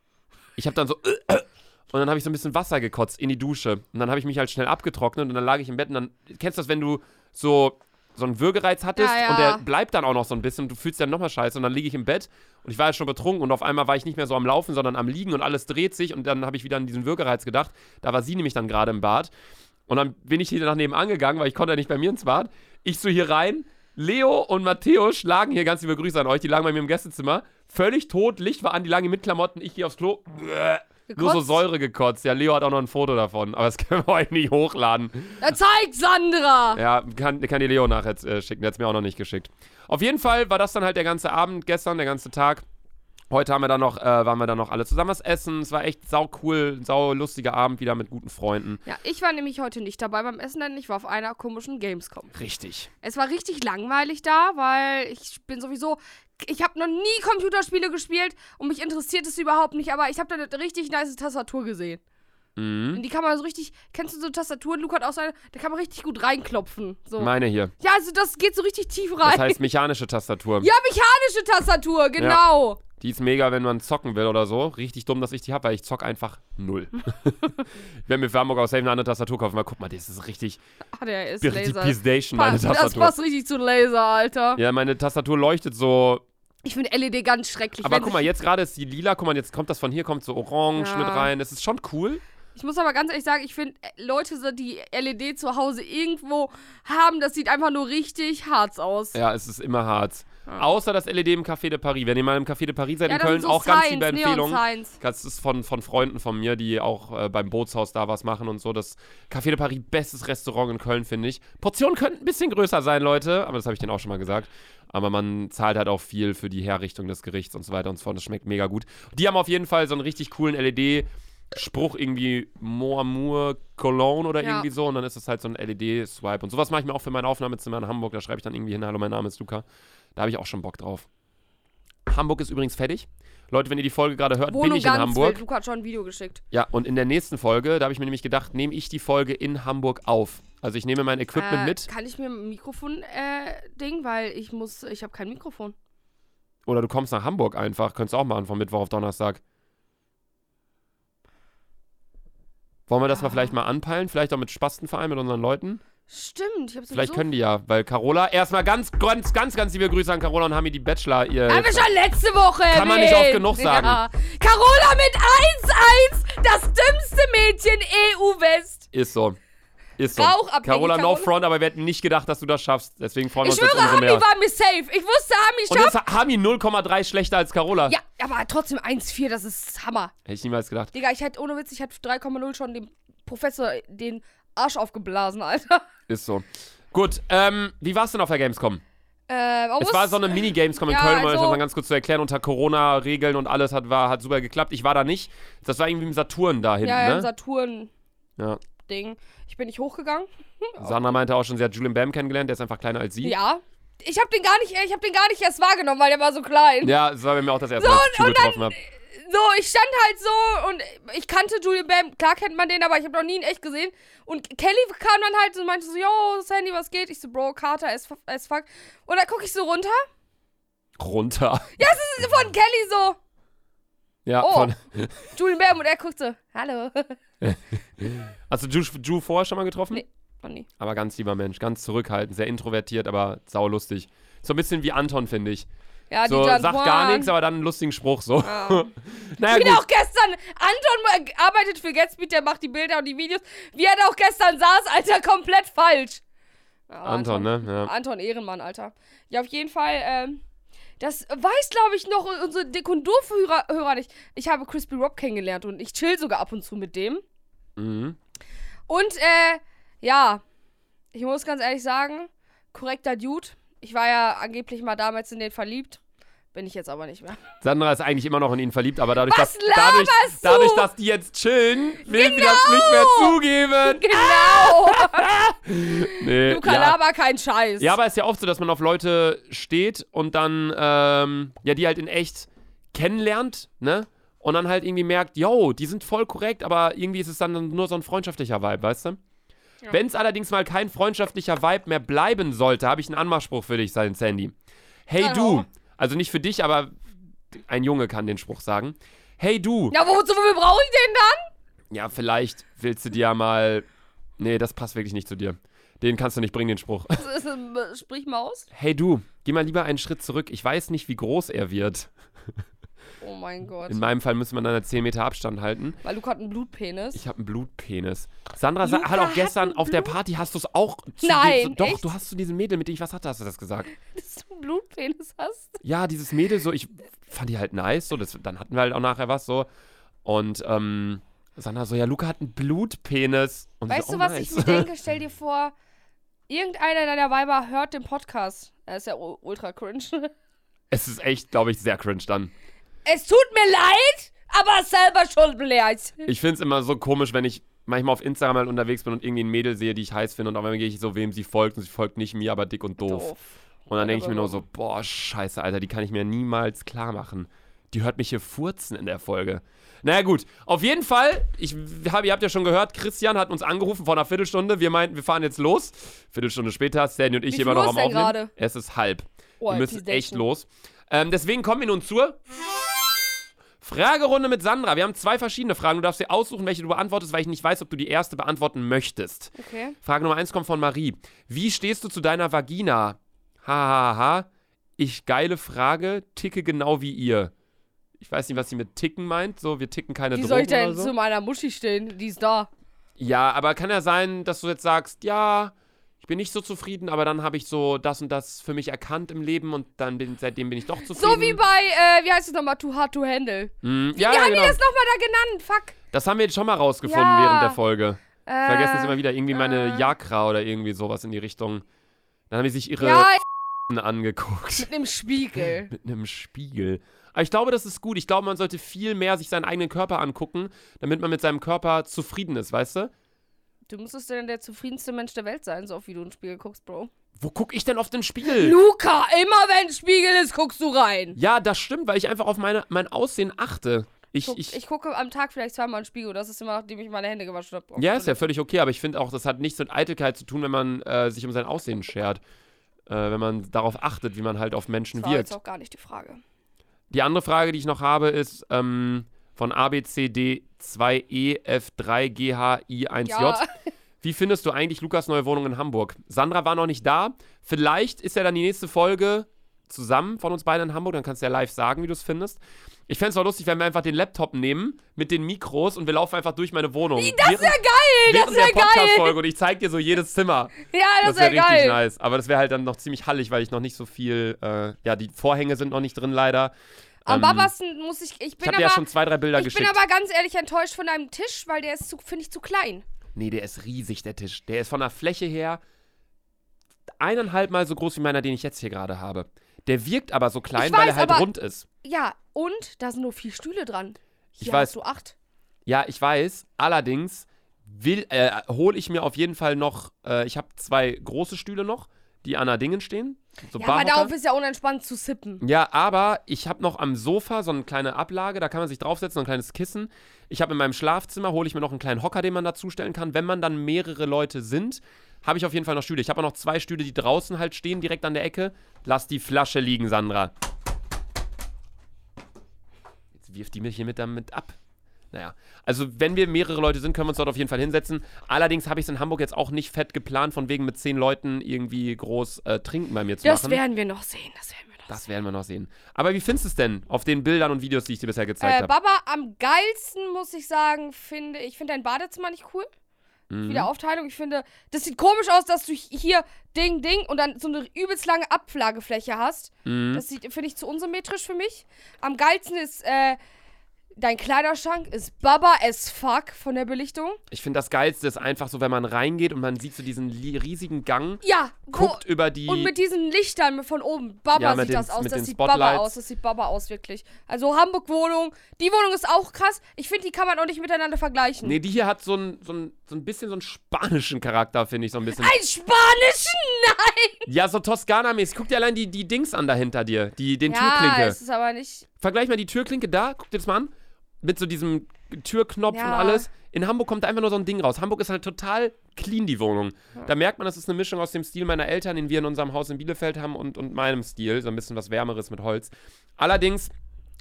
Ich habe dann so und dann habe ich so ein bisschen Wasser gekotzt in die Dusche und dann habe ich mich halt schnell abgetrocknet und dann lag ich im Bett und dann kennst du das, wenn du so so einen Würgereiz hattest Ja, ja. und der bleibt dann auch noch so ein bisschen und du fühlst dich dann nochmal scheiße und dann liege ich im Bett und ich war ja schon betrunken und auf einmal war ich nicht mehr so am Laufen, sondern am Liegen und alles dreht sich und dann habe ich wieder an diesen Würgereiz gedacht. Da war sie nämlich dann gerade im Bad und dann bin ich hier nach nebenan gegangen, weil ich konnte ja nicht bei mir ins Bad. Ich so hier rein, Leo und Matthäus lagen hier, ganz liebe Grüße an euch, die lagen bei mir im Gästezimmer, völlig tot, Licht war an, die lagen hier mit Klamotten, ich gehe aufs Klo, Bäh. Nur so Gekotzt? Säure gekotzt. Ja, Leo hat auch noch ein Foto davon, aber das können wir euch nicht hochladen. Da zeigt Sandra! Ja, kann, kann die Leo nachher äh, schicken. Der hat es mir auch noch nicht geschickt. Auf jeden Fall war das dann halt der ganze Abend gestern, der ganze Tag. Heute haben wir dann noch, äh, waren wir dann noch alle zusammen was essen. Es war echt sau cool, sau lustiger Abend wieder mit guten Freunden. Ja, ich war nämlich heute nicht dabei beim Essen, denn ich war auf einer komischen Gamescom. Richtig. Es war richtig langweilig da, weil ich bin sowieso. Ich habe noch nie Computerspiele gespielt und mich interessiert es überhaupt nicht, aber ich habe da eine richtig nice Tastatur gesehen. Mhm. Und die kann man so richtig, kennst du so Tastaturen, Luke hat auch seine, da kann man richtig gut reinklopfen. So. Meine hier. ja, also das geht so richtig tief rein. Das heißt mechanische Tastatur. ja, mechanische Tastatur, genau. Die ist mega, wenn man zocken will oder so. Richtig dumm, dass ich die habe, weil ich zock einfach null. ich werde mir für Hamburg auch safe eine andere Tastatur kaufen, weil guck mal, das ist richtig, Ah, der ist richtig Laser. P-Station, meine Pa- das Tastatur. passt richtig zu Laser, Alter. Ja, meine Tastatur leuchtet so. Ich finde LED ganz schrecklich. Aber guck mal, jetzt gerade ist die lila. Guck mal, jetzt kommt das von hier, kommt so orange Ja. mit rein. Das ist schon cool. Ich muss aber ganz ehrlich sagen, ich finde, äh, Leute, die LED zu Hause irgendwo haben, das sieht einfach nur richtig hart aus. Ja, es ist immer hart. Außer das LED im Café de Paris. Wenn ihr mal im Café de Paris seid Ja, in Köln, so auch ganz Signs, liebe Empfehlung. Das ist von, von Freunden von mir, die auch äh, beim Bootshaus da was machen und so. Das Café de Paris, bestes Restaurant in Köln, finde ich. Portionen könnten ein bisschen größer sein, Leute, aber das habe ich denen auch schon mal gesagt. Aber man zahlt halt auch viel für die Herrichtung des Gerichts und so weiter und so fort. Das schmeckt mega gut. Die haben auf jeden Fall so einen richtig coolen LED-Spruch, irgendwie Mon Amour Cologne oder Ja. irgendwie so. Und dann ist es halt so ein LED-Swipe. Und sowas mache ich mir auch für mein Aufnahmezimmer in Hamburg. Da schreibe ich dann irgendwie hin: Hallo, mein Name ist Luca. Da habe ich auch schon Bock drauf. Hamburg ist übrigens fertig. Leute, wenn ihr die Folge gerade hört, bin Wohnung ich in Hamburg. wild. Luca hat schon ein Video geschickt. Ja, und in der nächsten Folge, da habe ich mir nämlich gedacht, nehme ich die Folge in Hamburg auf. Also ich nehme mein Equipment Äh, mit Kann ich mir ein Mikrofon-Ding, weil ich muss, ich habe kein Mikrofon. oder du kommst nach Hamburg einfach. Könntest du auch machen von Mittwoch auf Donnerstag. Wollen wir das mal Ja. vielleicht mal anpeilen? Vielleicht auch mit Spastenverein, mit unseren Leuten? Stimmt, ich habe Vielleicht können die ja, weil Carola, erstmal ganz, ganz, ganz, ganz liebe Grüße an Carola und Hami, die Bachelor. Ihr, Haben wir schon letzte Woche Kann man nicht oft genug sagen. Ja. Carola mit 1-1, das dümmste Mädchen EU-West. ist so. Ist so. Carola, no front, aber wir hätten nicht gedacht, dass du das schaffst. Deswegen freuen wir Ich uns jetzt schwöre, umso Hami mehr. war mir safe. Ich wusste, Hami Und schafft... jetzt hat Hami 0,3 schlechter als Carola. Ja, aber trotzdem 1-4, das ist Hammer. Hätte ich niemals gedacht. Digga, ich hätte ohne Witz, ich hätte 3,0 schon dem Professor den Arsch aufgeblasen, Alter. Ist so. Gut, ähm, wie war's denn auf der Gamescom? Äh, man Es war so eine Mini-Gamescom in Ja, Köln, um also- das mal ganz kurz zu erklären, unter Corona-Regeln und alles hat, war, hat super geklappt. Ich war da nicht. Das war irgendwie im Saturn da hinten, Ja, ja, ne? Saturn-Ding. Ja. Ich bin nicht hochgegangen. Sandra meinte auch schon, sie hat Julian Bam kennengelernt, der ist einfach kleiner als sie. Ja. Ich hab den gar nicht, ich hab den gar nicht erst wahrgenommen, weil der war so klein. Ja, das war bei mir auch das erste Mal, als ich getroffen habe. So, ich stand halt so und ich kannte Julian Bam. Klar kennt man den, aber ich habe noch nie in echt gesehen. Und Kelly kam dann halt so und meinte so, yo, Sandy, was geht? Ich so, Bro, Carter, as, as fuck. Und dann gucke ich so runter. Runter. Ja, es ist von Kelly so, Ja, Oh. von. Julian Bam. Und er guckt so, hallo. Hast du Ju, Ju vorher schon mal getroffen? Nee. Noch nie. Aber ganz lieber Mensch, ganz zurückhaltend, sehr introvertiert, aber saulustig. So ein bisschen wie Anton, finde ich. Ja, So, sagt gar nichts, aber dann einen lustigen Spruch so. Ja. naja, Ich bin gut. auch gestern, Anton arbeitet für Gatsby, der macht die Bilder und die Videos. Wie er da auch gestern saß, Alter, komplett falsch. Ja, Anton, ne? Ja. Anton Ehrenmann, Alter. Ja, auf jeden Fall, ähm, das weiß, glaube ich, noch unsere Dick- und Doof-Hörer Hörer nicht. Ich habe Crispy Rob kennengelernt und ich chill sogar ab und zu mit dem. Mhm. Und, äh, ja, ich muss ganz ehrlich sagen, korrekter Dude. Ich war ja angeblich mal damals in den verliebt. Bin ich jetzt aber nicht mehr. Sandra ist eigentlich immer noch in ihn verliebt, aber dadurch, Was dass, dadurch, du? dadurch, dass die jetzt chillen, will sie das nicht mehr zugeben. Genau! Nee, Luca, ja. laber kein Scheiß. ja, aber es ist ja oft so, dass man auf Leute steht und dann, ähm, ja, die halt in echt kennenlernt, ne? Und dann halt irgendwie merkt, yo, die sind voll korrekt, aber irgendwie ist es dann nur so ein freundschaftlicher Vibe, weißt du? Ja. Wenn es allerdings mal kein freundschaftlicher Vibe mehr bleiben sollte, habe ich einen Anmachspruch für dich, sein Sandy. Hey Hallo. du, also nicht für dich, aber ein Junge kann den Spruch sagen. Hey du, Ja, wozu wofür brauche ich den dann? ja, vielleicht willst du dir ja mal. Nee, das passt wirklich nicht zu dir. Den kannst du nicht bringen, den Spruch. Äh, Sprich mal aus. Hey du, geh mal lieber einen Schritt zurück. Ich weiß nicht, wie groß er wird. Oh mein Gott. In meinem Fall müsste man dann 10 Meter Abstand halten. Weil Luca hat einen Blutpenis. Ich habe einen Blutpenis. Sandra sa- Luca hat auch hat gestern einen auf der Party, hast du es auch zu Nein, dir- Doch, echt? du hast zu diesem Mädel, mit dem ich was hatte, hast du das gesagt. Dass du einen Blutpenis hast. Ja, dieses Mädel so, ich fand die halt nice, so, das, dann hatten wir halt auch nachher was so. Und, ähm, Sandra so, ja, Luca hat einen Blutpenis. Und Weißt so, du, oh, was nice. ich mir denke? Stell dir vor, irgendeiner deiner Weiber hört den Podcast. Er ist ja ultra cringe. Es ist echt, glaube ich, sehr cringe dann. Es tut mir leid, aber selber schuld leid. Ich finde es immer so komisch, wenn ich manchmal auf Instagram halt unterwegs bin und irgendwie ein Mädel sehe, die ich heiß finde und auf einmal gehe ich so, wem sie folgt und sie folgt nicht mir, aber dick und doof. Und dann denke ich mir nur so, boah, scheiße, Alter, die kann ich mir niemals klar machen. Die hört mich hier furzen in der Folge. Naja, gut. Auf jeden Fall, ich hab, ihr habt ja schon gehört, Christian hat uns angerufen vor einer Viertelstunde. Wir meinten, wir fahren jetzt los. Viertelstunde später, Stanley und ich Wie immer noch am Aufnehmen. gerade? Es ist halb. Oh, wir müssen echt los. Ähm, deswegen kommen wir nun zur Fragerunde mit Sandra. Wir haben zwei verschiedene Fragen. Du darfst dir aussuchen, welche du beantwortest, weil ich nicht weiß, ob du die erste beantworten möchtest. Okay. Frage Nummer eins kommt von Marie. Wie stehst du zu deiner Vagina? Hahaha. Ha, ha. Ich geile Frage, ticke genau wie ihr. Ich weiß nicht, was sie mit ticken meint. So, wir ticken keine Wie Drogen soll ich denn so. zu meiner Muschi stehen? Die ist da. Ja, aber kann ja sein, dass du jetzt sagst, ja, ich bin nicht so zufrieden, aber dann habe ich so das und das für mich erkannt im Leben und dann bin, seitdem bin ich doch zufrieden. So wie bei, äh, wie heißt es nochmal? Too Hard to Handle. Mm, Wie ja, ja, haben genau. die das nochmal da genannt? Fuck. Das haben wir jetzt schon mal rausgefunden Ja. während der Folge. Äh, Vergessen es immer wieder. Irgendwie meine äh. Jakra oder irgendwie sowas in die Richtung. Dann haben die sich ihre Ja, angeguckt. mit dem Spiegel. Mit einem Spiegel. Aber ich glaube, das ist gut. Ich glaube, man sollte viel mehr sich seinen eigenen Körper angucken, damit man mit seinem Körper zufrieden ist, weißt du? Du müsstest denn der zufriedenste Mensch der Welt sein, so oft wie du in den Spiegel guckst, Bro. Wo guck ich denn auf den Spiegel? Luca, immer wenn ein Spiegel ist, guckst du rein. Ja, das stimmt, weil ich einfach auf meine, mein Aussehen achte. Ich, Guck, ich, ich, gucke am Tag vielleicht zweimal in den Spiegel. Das ist immer, nachdem ich meine Hände gewaschen habe. ja, ist ja völlig okay, aber ich finde auch, das hat nichts mit Eitelkeit zu tun, wenn man äh, sich um sein Aussehen schert. Äh, wenn man darauf achtet, wie man halt auf Menschen Das war wirkt. auch gar nicht die Frage. Die andere Frage, die ich noch habe, ist ähm, von ABCD2EF3GHI1J. Ja, Wie findest du eigentlich Lukas neue Wohnung in Hamburg? Sandra war noch nicht da. Vielleicht ist ja dann die nächste Folge zusammen von uns beiden in Hamburg. Dann kannst du ja live sagen, wie du es findest. Ich fände es auch lustig, wenn wir einfach den Laptop nehmen mit den Mikros und wir laufen einfach durch meine Wohnung. das wäre geil, das wäre geil. Podcast-Folge und ich zeig dir so jedes Zimmer. Ja, das, Das wäre wäre richtig geil. nice. Aber das wäre halt dann noch ziemlich hallig, weil ich noch nicht so viel. Äh, ja, die Vorhänge sind noch nicht drin, leider. Am Ähm, muss ich, ich Ich bin habe aber, dir ja schon zwei, drei Bilder ich geschickt. bin aber ganz ehrlich enttäuscht von deinem Tisch, weil der ist, zu- finde ich, zu klein. Nee, der ist riesig, der Tisch. Der ist von der Fläche her eineinhalb Mal so groß wie meiner, den ich jetzt hier gerade habe. Der wirkt aber so klein, Ich weil weiß, er halt aber- rund ist. Ja, und da sind nur vier Stühle dran. Ich Hier weiß. hast du acht. Ja, ich weiß. Allerdings will, äh, hole ich mir auf jeden Fall noch, äh, ich habe zwei große Stühle noch, die an der Dingen stehen. So Ja, aber Barhocker. darauf ist ja unentspannt zu sippen. Ja, aber ich habe noch am Sofa so eine kleine Ablage, da kann man sich draufsetzen, so ein kleines Kissen. Ich habe in meinem Schlafzimmer, hole ich mir noch einen kleinen Hocker, den man dazustellen kann. Wenn man dann mehrere Leute sind, habe ich auf jeden Fall noch Stühle. Ich habe auch noch zwei Stühle, die draußen halt stehen, direkt an der Ecke. Lass die Flasche liegen, Sandra. Jetzt wirft die mich hier mit damit ab. Naja, also wenn wir mehrere Leute sind, können wir uns dort auf jeden Fall hinsetzen. Allerdings habe ich es in Hamburg jetzt auch nicht fett geplant, von wegen mit zehn Leuten irgendwie groß äh, trinken bei mir zu Das machen. werden wir noch sehen. Das werden wir noch Das sehen. werden wir noch sehen. Aber wie findest du es denn auf den Bildern und Videos, die ich dir bisher gezeigt Äh, habe? Baba, am geilsten muss ich sagen, finde ich, finde dein Badezimmer nicht cool. Mhm. Wieder Aufteilung. Ich finde, das sieht komisch aus, dass du hier Ding, Ding und dann so eine übelst lange Ablagefläche hast. Mhm. Das sieht, finde ich, zu unsymmetrisch für mich. Am geilsten ist, äh, dein Kleiderschrank ist Baba as fuck von der Belichtung. Ich finde das Geilste ist einfach so, wenn man reingeht und man sieht so diesen riesigen Gang, Ja, wo, guckt über die. und mit diesen Lichtern von oben. Baba Ja, sieht den- das aus. Das sieht Baba aus. Das sieht Baba aus, wirklich. Also Hamburg-Wohnung. Die Wohnung ist auch krass. Ich finde, die kann man auch nicht miteinander vergleichen. nee, die hier hat so ein, so, ein, so ein bisschen so einen spanischen Charakter, finde ich so ein bisschen. Ein spanischen? Nein! Ja, so Toskana-mäßig. Guck dir allein die, die Dings an dahinter dir, die, den Ja, Türklinke. es ist aber nicht. Vergleich mal die Türklinke da, guck dir das mal an. Mit so diesem Türknopf Ja. und alles. In Hamburg kommt einfach nur so ein Ding raus. Hamburg ist halt total clean, die Wohnung. Da merkt man, das ist eine Mischung aus dem Stil meiner Eltern, den wir in unserem Haus in Bielefeld haben, und, und meinem Stil. So ein bisschen was Wärmeres mit Holz. Allerdings,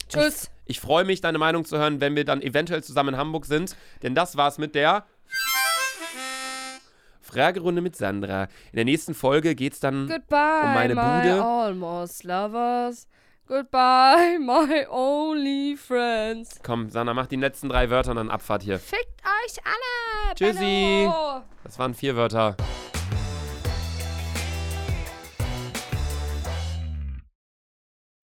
Tschüss. ich freue mich, deine Meinung zu hören, wenn wir dann eventuell zusammen in Hamburg sind. Denn das war's mit der Fragerunde mit Sandra. In der nächsten Folge geht's dann Goodbye, um meine Bude. almost lovers. Goodbye, my only friends. Komm, Sandra, mach die letzten drei Wörter und dann Abfahrt hier. Fickt euch alle. Tschüssi. Bello. Das waren vier Wörter.